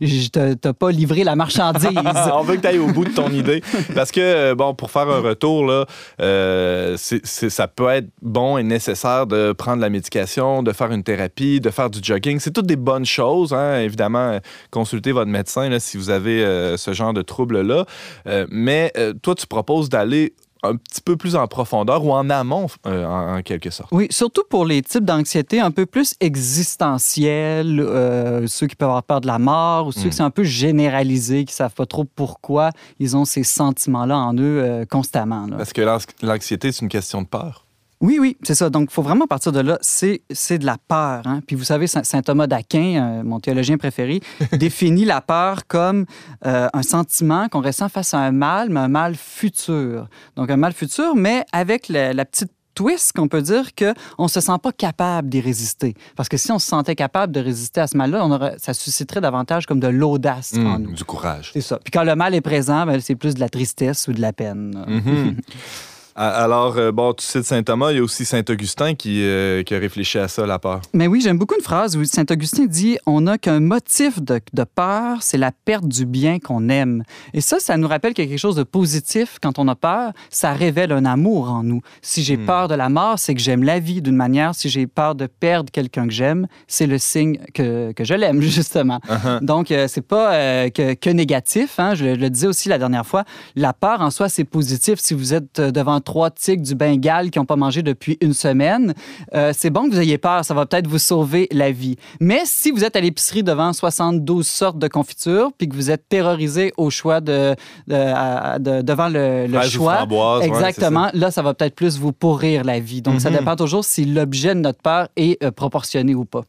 je t'ai pas livré la marchandise. on veut que tu ailles au bout de ton idée. Parce que, bon, pour faire un retour, là, euh, ça peut être bon et nécessaire de prendre la médication, de faire une thérapie, de faire du jogging. C'est toutes des bonnes choses. Hein. Évidemment, consultez votre médecin si vous avez euh, ce genre de troubles-là. Euh, mais toi, tu proposes d'aller un petit peu plus en profondeur ou en amont, euh, en, quelque sorte. Oui, surtout pour les types d'anxiété un peu plus existentiels, euh, ceux qui peuvent avoir peur de la mort ou ceux qui hmm. sont un peu généralisés, qui ne savent pas trop pourquoi ils ont ces sentiments-là en eux euh, constamment. Parce que l'anxiété, c'est une question de peur. Oui, oui, c'est ça. Donc, il faut vraiment partir de là. C'est, de la peur. Hein? Puis vous savez, saint Thomas d'Aquin, euh, mon théologien préféré, définit la peur comme euh, un sentiment qu'on ressent face à un mal, mais un mal futur. Donc, un mal futur, mais avec la, petite twist qu'on peut dire qu'on ne se sent pas capable d'y résister. Parce que si on se sentait capable de résister à ce mal-là, on aurait, ça susciterait davantage comme de l'audace en mmh, nous. Du courage. C'est ça. Puis quand le mal est présent, ben, c'est plus de la tristesse ou de la peine. Mmh. Alors, euh, bon, tu cites Saint Thomas, il y a aussi Saint Augustin qui, euh, qui a réfléchi à ça, la peur. Mais oui, j'aime beaucoup une phrase où Saint Augustin dit On n'a qu'un motif de, de peur, c'est la perte du bien qu'on aime. Et ça, ça nous rappelle qu'il y a quelque chose de positif quand on a peur. Ça révèle un amour en nous. Si j'ai hmm. peur de la mort, c'est que j'aime la vie d'une manière. Si j'ai peur de perdre quelqu'un que j'aime, c'est le signe que, que je l'aime, justement. Uh-huh. Donc, euh, c'est pas que, que, négatif. Hein? Je, je, le disais aussi la dernière fois. La peur en soi, c'est positif. Si vous êtes devant trois tigres du Bengale qui n'ont pas mangé depuis une semaine, euh, c'est bon que vous ayez peur, ça va peut-être vous sauver la vie. Mais si vous êtes à l'épicerie devant 72 sortes de confitures, puis que vous êtes terrorisé au choix de, devant le, choix, exactement, là, ça va peut-être plus vous pourrir la vie. Donc, ça mm-hmm. dépend toujours si l'objet de notre peur est euh, proportionné ou pas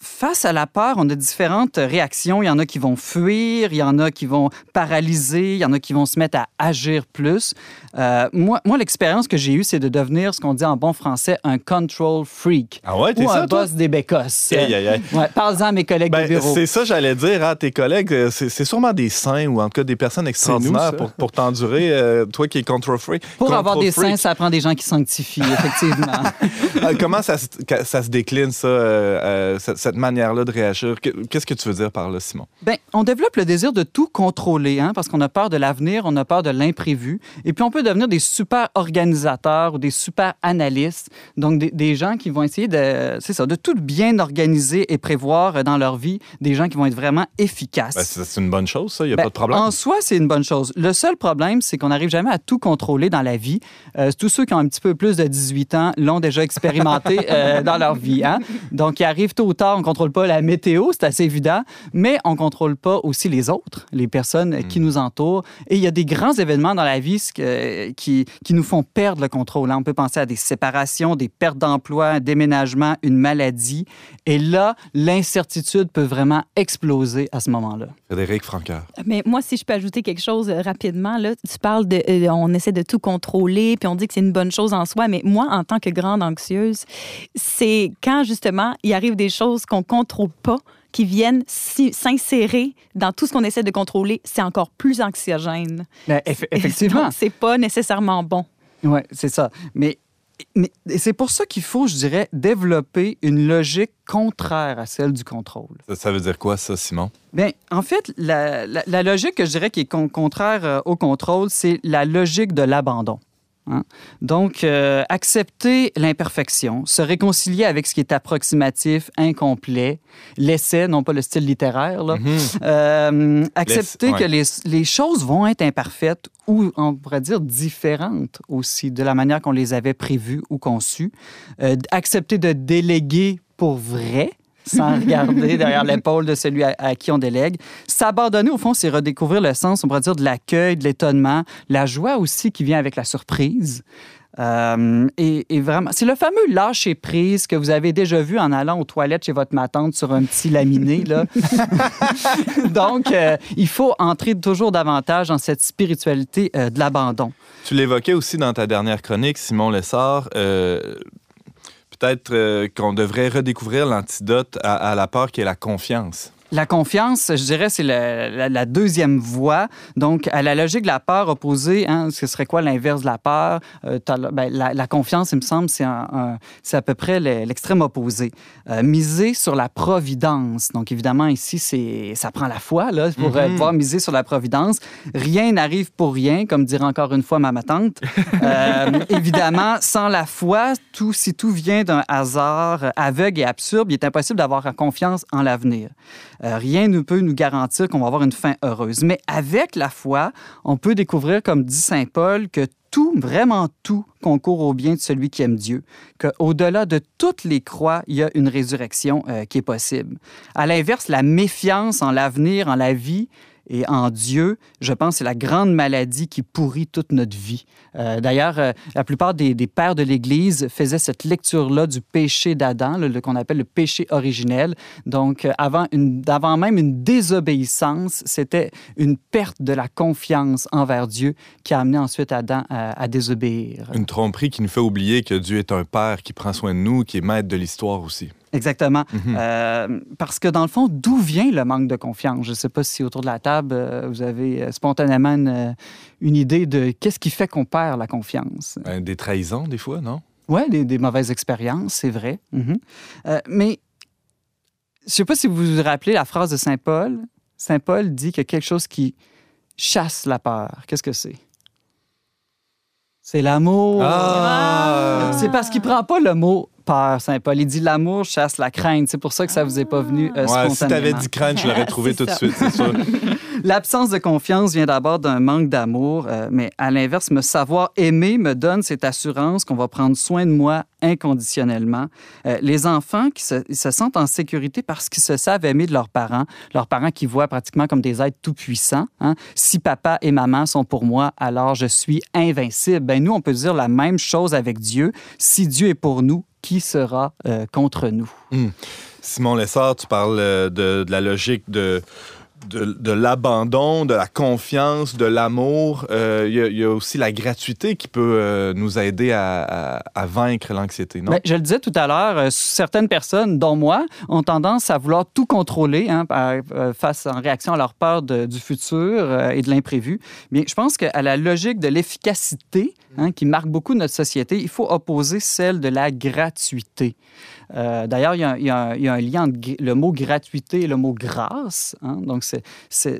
face à la peur, on a différentes réactions. Il y en a qui vont fuir, il y en a qui vont paralyser, il y en a qui vont se mettre à agir plus. Euh, moi, moi l'expérience que j'ai eue, c'est de devenir ce qu'on dit en bon français un control freak. Ah ouais, ou ça, un boss des bécosses. Aïe, aïe, aïe. Ouais, Parle-en à mes collègues ben, de bureau. C'est ça, j'allais dire à tes collègues. Euh, c'est sûrement des saints ou en tout cas des personnes extraordinaires pour, pour t'endurer, euh, toi qui es control freak. Pour avoir des saints, ça prend des gens qui sanctifient, effectivement. Comment ça, ça, se décline, ça, cette, cette manière-là de réagir. Qu'est-ce que tu veux dire par là, Simon? Bien, on développe le désir de tout contrôler, hein, parce qu'on a peur de l'avenir, on a peur de l'imprévu. Et puis, on peut devenir des super organisateurs ou des super analystes. Donc, des, gens qui vont essayer de, c'est ça, de tout bien organiser et prévoir dans leur vie. Des gens qui vont être vraiment efficaces. Ben, c'est une bonne chose, ça. Il n'y a ben, pas de problème. En soi, c'est une bonne chose. Le seul problème, c'est qu'on n'arrive jamais à tout contrôler dans la vie. Euh, tous ceux qui ont un petit peu plus de 18 ans l'ont déjà expérimenté euh, dans leur vie. Hein? Donc, il arrive tôt ou tard, on ne contrôle pas la météo, c'est assez évident, mais on ne contrôle pas aussi les autres, les personnes qui hmm. nous entourent. Et il y a des grands événements dans la vie qui, qui nous font perdre le contrôle. Hein. On peut penser à des séparations, des pertes d'emploi, un déménagement, une maladie. Et là, l'incertitude peut vraiment exploser à ce moment-là. Frédéric Franqueur. Mais moi, si je peux ajouter quelque chose euh, rapidement, là, tu parles de. Euh, on essaie de tout contrôler, puis on dit que c'est une bonne chose en soi, mais moi, en tant que grande anxieuse, c'est quand justement il arrive des choses qu'on contrôle pas qui viennent s'insérer dans tout ce qu'on essaie de contrôler, c'est encore plus anxiogène. Ben, effectivement. c'est pas nécessairement bon. Oui, c'est ça. Mais, mais c'est pour ça qu'il faut, je dirais, développer une logique contraire à celle du contrôle. Ça, ça veut dire quoi, ça, Simon? Bien, en fait, la, la- la logique que je dirais qui est con- contraire euh, au contrôle, c'est la logique de l'abandon. Hein? Donc, euh, accepter l'imperfection, se réconcilier avec ce qui est approximatif, incomplet, l'essai, non pas le style littéraire, là. Mhm. Euh, accepter ouais. que les, les choses vont être imparfaites ou, on pourrait dire, différentes aussi de la manière qu'on les avait prévues ou conçues. Euh, accepter de déléguer pour vrai sans regarder derrière l'épaule de celui à, qui on délègue. S'abandonner, au fond, c'est redécouvrir le sens, on pourrait dire, de l'accueil, de l'étonnement, la joie aussi qui vient avec la surprise. Euh, et, et vraiment, c'est le fameux lâcher prise que vous avez déjà vu en allant aux toilettes chez votre matante sur un petit laminé. Là. Donc, euh, il faut entrer toujours davantage dans cette spiritualité euh, de l'abandon. Tu l'évoquais aussi dans ta dernière chronique, Simon Lessard. Peut-être euh, qu'on devrait redécouvrir l'antidote à la peur qui est la confiance. La confiance, je dirais, c'est la, la- la deuxième voie. Donc, à la logique de la peur opposée, hein, ce serait quoi l'inverse de la peur? Euh, ben, la, la confiance, il me semble, c'est à peu près le- l'extrême opposé. Euh, miser sur la providence. Donc, évidemment, ici, c'est ça prend la foi là, pour euh, Mhm. pouvoir miser sur la providence. Rien n'arrive pour rien, comme dirait encore une fois ma ma tante. Euh, évidemment, sans la foi, tout, si tout vient d'un hasard aveugle et absurde, il est impossible d'avoir confiance en l'avenir. Euh, rien ne peut nous garantir qu'on va avoir une fin heureuse. Mais avec la foi, on peut découvrir, comme dit Saint Paul, que tout, vraiment tout, concourt au bien de celui qui aime Dieu, qu'au-delà de toutes les croix, il y a une résurrection euh, qui est possible. À l'inverse, la méfiance en l'avenir, en la vie, et en Dieu, je pense, c'est la grande maladie qui pourrit toute notre vie. Euh, D'ailleurs, euh, la plupart des, pères de l'Église faisaient cette lecture-là du péché d'Adam, qu'on appelle le péché originel. Donc, euh, avant, même une désobéissance, c'était une perte de la confiance envers Dieu qui a amené ensuite Adam à désobéir. Une tromperie qui nous fait oublier que Dieu est un père qui prend soin de nous, qui est maître de l'histoire aussi. Exactement. Mhm. Euh, parce que dans le fond, d'où vient le manque de confiance? Je ne sais pas si autour de la table, euh, vous avez euh, spontanément une, une idée de qu'est-ce qui fait qu'on perd la confiance? Euh, des trahisons, des fois, non? Oui, des, des mauvaises expériences, c'est vrai. Mhm. Euh, mais je ne sais pas si vous vous rappelez la phrase de Saint Paul. Saint Paul dit que quelque chose qui chasse la peur. Qu'est-ce que c'est? C'est l'amour. Ah! C'est parce qu'il prend pas le mot peur, Saint Paul. Il dit l'amour chasse la crainte. C'est pour ça que ça vous est pas venu euh, Ouais, si spontanément. t'avais dit crâne, je l'aurais trouvé tout de suite, c'est sûr. L'absence de confiance vient d'abord d'un manque d'amour, euh, mais à l'inverse, me savoir aimer me donne cette assurance qu'on va prendre soin de moi inconditionnellement. Euh, les enfants qui se, sentent en sécurité parce qu'ils se savent aimer de leurs parents, leurs parents qui voient pratiquement comme des êtres tout-puissants. hein. Si papa et maman sont pour moi, alors je suis invincible. Ben, nous, on peut dire la même chose avec Dieu. Si Dieu est pour nous, qui sera euh, contre nous? Simon Lessard, tu parles de la logique de, de, l'abandon, de la confiance, de l'amour. Euh, Il y, a- aussi la gratuité qui peut euh, nous aider à, vaincre l'anxiété, non? Ben, je le disais tout à l'heure, euh, certaines personnes, dont moi, ont tendance à vouloir tout contrôler hein, face en réaction à leur peur du futur et de l'imprévu. Mais je pense qu'à la logique de l'efficacité hein, qui marque beaucoup notre société, il faut opposer celle de la gratuité. Euh, D'ailleurs, il y, a un- lien entre le mot gratuité et le mot grâce. hein. Donc, c'est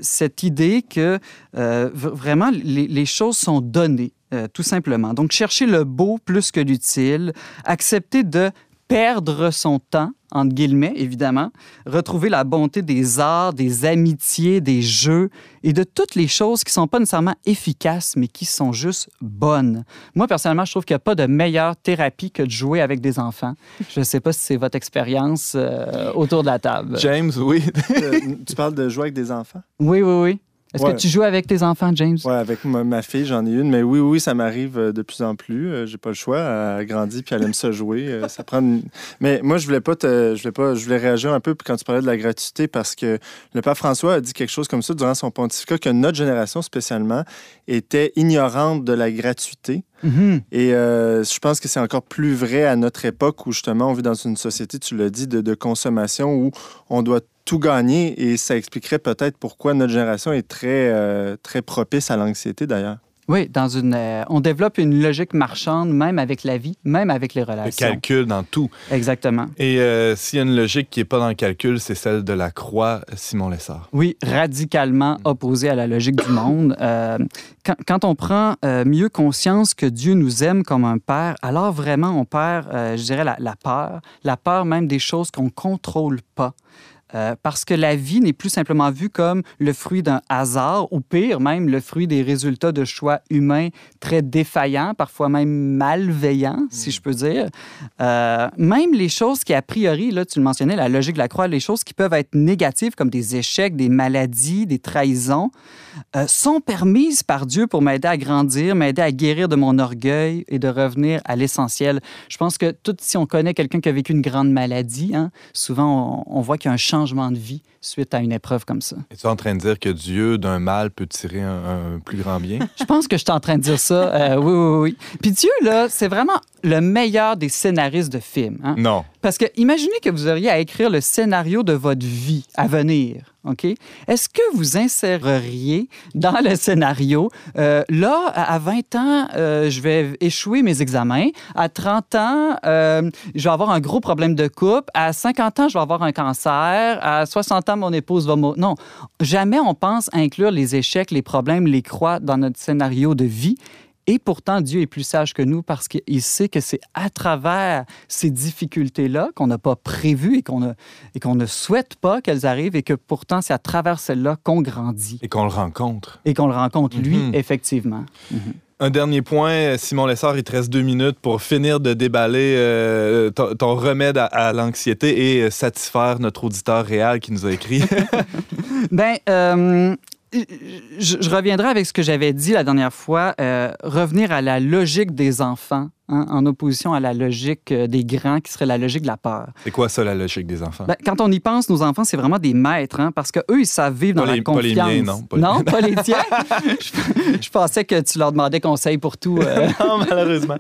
cette idée que euh, vraiment les, les choses sont données, euh, tout simplement. Donc, chercher le beau plus que l'utile, accepter de perdre son temps, entre guillemets, évidemment, retrouver la bonté des arts, des amitiés, des jeux et de toutes les choses qui ne sont pas nécessairement efficaces, mais qui sont juste bonnes. Moi, personnellement, je trouve qu'il n'y a pas de meilleure thérapie que de jouer avec des enfants. Je ne sais pas si c'est votre expérience euh, autour de la table. James, oui. Euh, tu parles de jouer avec des enfants? Oui, oui, oui. Est-ce Ouais. que tu joues avec tes enfants, James? Oui, avec ma, ma fille, j'en ai une. Mais oui, oui, ça m'arrive euh, de plus en plus. Euh, J'ai pas le choix. Elle a grandi puis elle aime ça jouer. Euh, Ça prend une- Mais moi, je voulais pas te... je voulais pas, je voulais réagir un peu quand tu parlais de la gratuité parce que le pape François a dit quelque chose comme ça durant son pontificat que notre génération spécialement était ignorante de la gratuité. Mhm. Et euh, je pense que c'est encore plus vrai à notre époque où justement on vit dans une société, tu l'as dit, de, de consommation où on doit tout gagner et ça expliquerait peut-être pourquoi notre génération est très, euh, très propice à l'anxiété d'ailleurs. Oui, dans une, euh, on développe une logique marchande même avec la vie, même avec les Le relations. calcul dans tout. Exactement. Et euh, s'il y a une logique qui n'est pas dans le calcul, c'est celle de la croix, Simon Lessard. Oui, radicalement opposé à la logique du monde. Euh, quand, quand on prend euh, mieux conscience que Dieu nous aime comme un père, alors vraiment on perd, euh, je dirais, la, la peur, la peur même des choses qu'on ne contrôle pas. Euh, parce que la vie n'est plus simplement vue comme le fruit d'un hasard, ou pire même, le fruit des résultats de choix humains très défaillants, parfois même malveillants, si je peux dire. Euh, même les choses qui, a priori, là, tu le mentionnais, la logique de la croix, les choses qui peuvent être négatives, comme des échecs, des maladies, des trahisons, euh, sont permises par Dieu pour m'aider à grandir, m'aider à guérir de mon orgueil et de revenir à l'essentiel. Je pense que tout, si on connaît quelqu'un qui a vécu une grande maladie, hein, souvent on, on voit qu'il y a un changement de vie suite à une épreuve comme ça. Es-tu en train de dire que Dieu, d'un mal, peut tirer un, un plus grand bien? Je pense que je suis en train de dire ça. Euh, oui, oui, oui. Puis Dieu, là, c'est vraiment le meilleur des scénaristes de films. hein. non. Parce que imaginez que vous auriez à écrire le scénario de votre vie à venir. OK? Est-ce que vous inséreriez dans le scénario, euh, là, à à 20 ans, euh, je vais échouer mes examens. À 30 ans, euh, je vais avoir un gros problème de couple. À 50 ans, je vais avoir un cancer. À 60 ans, mon épouse va mourir? Non, jamais on pense inclure les échecs, les problèmes, les croix dans notre scénario de vie. Et pourtant, Dieu est plus sage que nous parce qu'il sait que c'est à travers ces difficultés-là qu'on n'a pas prévues et qu'on ne, souhaite pas qu'elles arrivent et que pourtant, c'est à travers celles-là qu'on grandit Et qu'on le rencontre. et qu'on le rencontre, lui, Mhm. effectivement. Un dernier point, Simon Lessard, il te reste deux minutes pour finir de déballer euh, ton, ton remède à, à l'anxiété et satisfaire notre auditeur réel qui nous a écrit. Ben, euh, je, reviendrai avec ce que j'avais dit la dernière fois, euh, revenir à la logique des enfants hein, en opposition à la logique euh, des grands qui serait la logique de la peur. c'est quoi ça, la logique des enfants? Ben, quand on y pense, nos enfants, c'est vraiment des maîtres, hein, parce qu'eux, ils savent vivre dans Pas la les- pas les confiance. miens, non, pas les- non, pas les tiens. je, je pensais que tu leur demandais conseil pour tout. euh. non, malheureusement.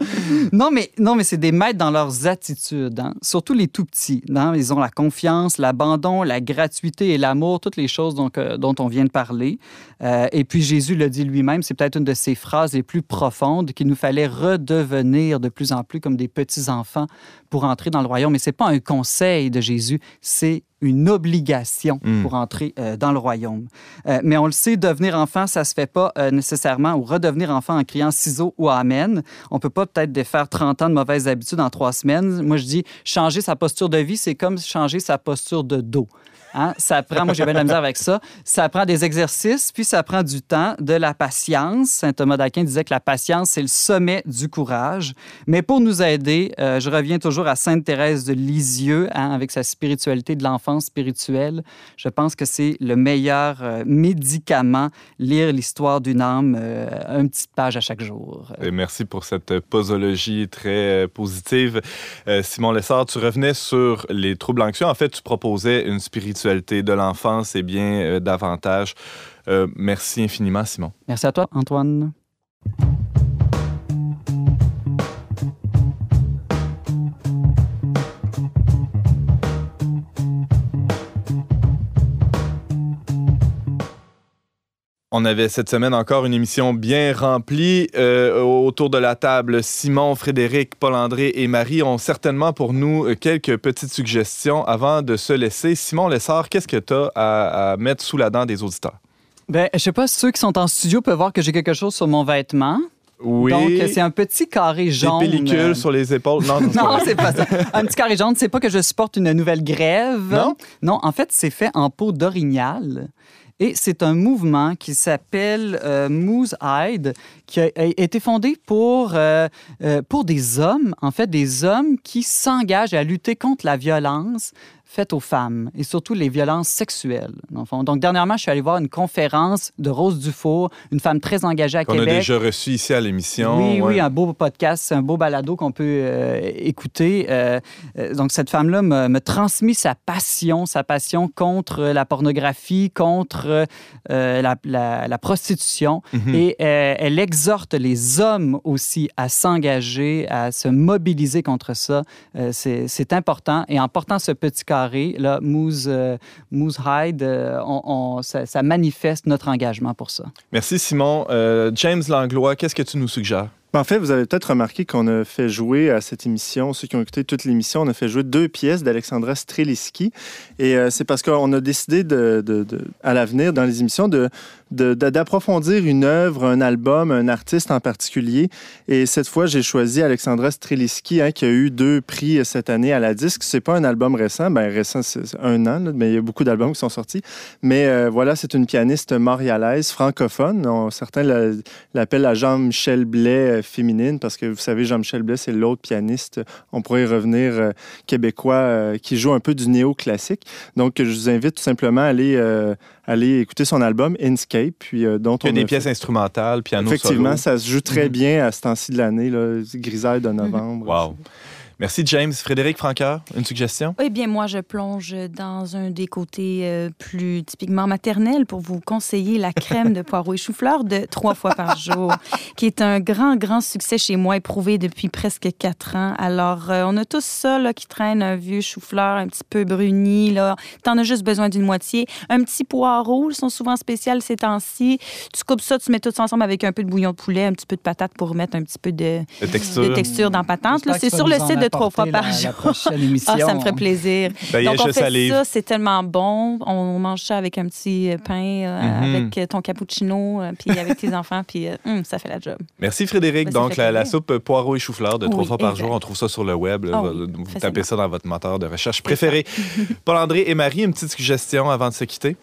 non, mais, non, mais c'est des maîtres dans leurs attitudes, hein. surtout les tout petits. hein. Ils ont la confiance, l'abandon, la gratuité et l'amour, toutes les choses donc, euh, dont on vient de parler. Euh, et puis Jésus le dit lui-même, c'est peut-être une de ses phrases les plus profondes, qu'il nous fallait redevenir de plus en plus comme des petits-enfants pour entrer dans le royaume. Mais c'est pas un conseil de Jésus, c'est une obligation Mm. pour entrer euh, dans le royaume. Euh, mais on le sait, devenir enfant, ça se fait pas euh, nécessairement, ou redevenir enfant en criant ciseaux ou amen. On peut pas peut-être défaire 30 ans de mauvaises habitudes en trois semaines. Moi, je dis, changer sa posture de vie, c'est comme changer sa posture de dos. Hein? Ça prend, moi j'ai bien la misère avec ça, ça prend des exercices, puis ça prend du temps, de la patience. Saint Thomas d'Aquin disait que la patience, c'est le sommet du courage. Mais pour nous aider, euh, je reviens toujours à Sainte Thérèse de Lisieux, hein, avec sa spiritualité de l'enfance spirituelle. Je pense que c'est le meilleur euh, médicament, lire l'histoire d'une âme, euh, une petite page à chaque jour. Et merci pour cette posologie très euh, positive. Simon Lessard, tu revenais sur les troubles anxieux. En fait, tu proposais une spiritualité de l'enfance et bien euh, davantage. Euh, merci infiniment, Simon. Merci à toi, Antoine. On avait cette semaine encore une émission bien remplie. Euh, autour de la table, Simon, Frédéric, Paul-André et Marie ont certainement pour nous euh, quelques petites suggestions avant de se laisser. Simon Lessard, qu'est-ce que tu as à, à mettre sous la dent des auditeurs? Ben, je sais pas, ceux qui sont en studio peuvent voir que j'ai quelque chose sur mon vêtement. Oui. Donc, c'est un petit carré des jaune. pellicules euh, sur les épaules. Non, non, c'est pas ça. Un petit carré jaune, c'est pas que je supporte une nouvelle grève. Non? Non, en fait, c'est fait en peau d'orignal. Et c'est un mouvement qui s'appelle euh, Moose Hide, qui a, été fondé pour, euh, euh, pour des hommes, en fait, des hommes qui s'engagent à lutter contre la violence faite aux femmes et surtout les violences sexuelles. Donc, dernièrement, je suis allé voir une conférence de Rose Dufour, une femme très engagée à Qu'on a Québec. déjà reçu ici à l'émission. Oui, ouais. oui, un beau podcast, un beau balado qu'on peut euh, écouter. Euh, euh, donc, cette femme-là me, me transmis sa passion, sa passion contre la pornographie, contre euh, la, la- la prostitution. Mhm. Et elle exhorte les hommes aussi à s'engager, à se mobiliser contre ça. C'est c'est important. Et en portant ce petit carré là, Moose, euh, Moose Hyde, euh, on, on- ça, ça manifeste notre engagement pour ça. Merci, Simon. Euh, James Langlois, qu'est-ce que tu nous suggères? En fait, vous avez peut-être remarqué qu'on a fait jouer à cette émission, ceux qui ont écouté toute l'émission, on a fait jouer deux pièces d'Alexandra Streliski. Et euh, c'est parce qu'on a décidé de, de- de- à l'avenir, dans les émissions, de, de- de- d'approfondir une œuvre, un album, un artiste en particulier. Et cette fois, j'ai choisi Alexandra Streliski, hein, qui a eu deux prix cette année à la disque. C'est pas un album récent, ben récent, c'est un an, mais il y a beaucoup d'albums qui sont sortis. Mais euh, voilà, c'est une pianiste montréalaise, francophone. On- certains la- l'appellent la Jean-Michel Blais euh, féminine, parce que vous savez, Jean-Michel Blais, c'est l'autre pianiste, on pourrait y revenir, euh, québécois, qui joue un peu du néo-classique. Donc, je vous invite tout simplement à aller, aller écouter son album Inscape, puis, euh, dont Il y a on des a pièces fait- instrumentales, piano Effectivement, solo. ça se joue très Mhm. bien à ce temps-ci de l'année, là, grisaille de novembre. Wow. Merci, James. Frédéric Franqueur, une suggestion? Eh bien, moi, je plonge dans un des côtés euh, plus typiquement maternels pour vous conseiller la crème de poireaux et chou-fleur de trois fois par jour, qui est un grand, grand succès chez moi, éprouvé depuis presque quatre ans. Alors, euh, on a tous ça là, qui traîne un vieux chou-fleur un petit peu bruni. Là. T'en as juste besoin d'une moitié. Un petit poireau, ils sont souvent spéciaux ces temps-ci. Tu coupes ça, tu mets tout ça ensemble avec un peu de bouillon de poulet, un petit peu de patate pour remettre un petit peu de, De texture. de texture dans patente. C'est sur le site de trois fois par jour. Ah, ça me ferait plaisir. Ben, Donc, on fait salive. ça, c'est tellement bon. On mange ça avec un petit euh, pain, euh, Mhm. avec euh, ton cappuccino, euh, puis avec tes enfants, puis euh, hum, ça fait la job. Merci, Frédéric. Ben, Donc, la, soupe poireau et chou-fleur de trois Oui, fois par exact. jour, on trouve ça sur le web. là. Ah vous oui, vous facilement. tapez ça dans votre moteur de recherche préféré. Paul-André et Marie, une petite suggestion avant de se quitter?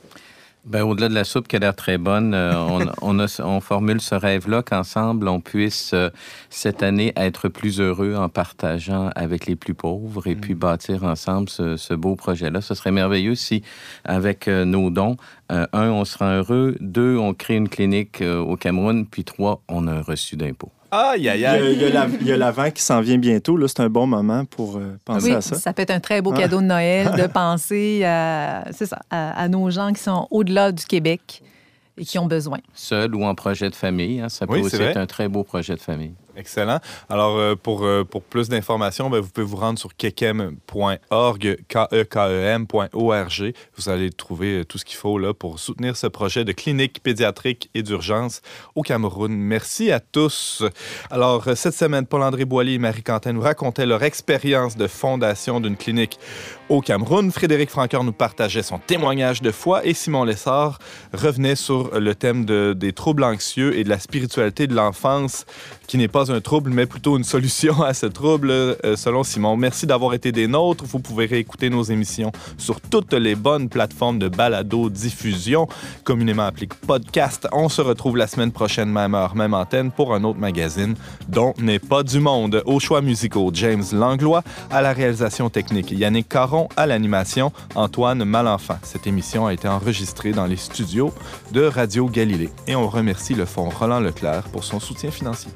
Ben, au-delà de la soupe qui a l'air très bonne, euh, on, on, a- on formule ce rêve-là qu'ensemble, on puisse, euh, cette année, être plus heureux en partageant avec les plus pauvres et puis bâtir ensemble ce, ce beau projet-là. Ce serait merveilleux si, avec euh, nos dons, euh, un, on sera heureux, deux, on crée une clinique euh, au Cameroun, puis trois, on a un reçu d'impôt. Aïe, aïe, Il y a, aïe. il y a la- il y a l'avant qui s'en vient bientôt. Là, c'est un bon moment pour euh, penser Oui, à ça. ça peut être un très beau Ah. cadeau de Noël de penser à, c'est ça, à, à nos gens qui sont au-delà du Québec et qui ont besoin. Seul ou en projet de famille, hein, ça peut Oui, aussi être un très beau projet de famille. Excellent. Alors, euh, pour, euh, pour plus d'informations, ben, vous pouvez vous rendre sur kekem.org, K-E-K-E-M.org. Vous allez trouver euh, tout ce qu'il faut pour soutenir ce projet de clinique pédiatrique et d'urgence au Cameroun. Merci à tous. Alors, cette semaine, Paul-André Boilly et Marie Quentin nous racontaient leur expérience de fondation d'une clinique au Cameroun. Frédéric Francoeur nous partageait son témoignage de foi et Simon Lessard revenait sur le thème de- des troubles anxieux et de la spiritualité de l'enfance, qui n'est pas un trouble, mais plutôt une solution à ce trouble, euh, selon Simon. Merci d'avoir été des nôtres. Vous pouvez réécouter nos émissions sur toutes les bonnes plateformes de balado-diffusion, communément appelées podcast. On se retrouve la semaine prochaine, même heure, même antenne, pour un autre magazine dont n'est pas du monde. Au choix musicaux, James Langlois, à la réalisation technique, Yannick À l'animation, Antoine Malenfant. Cette émission a été enregistrée dans les studios de Radio Galilée. Et on remercie le Fonds Roland Leclerc pour son soutien financier.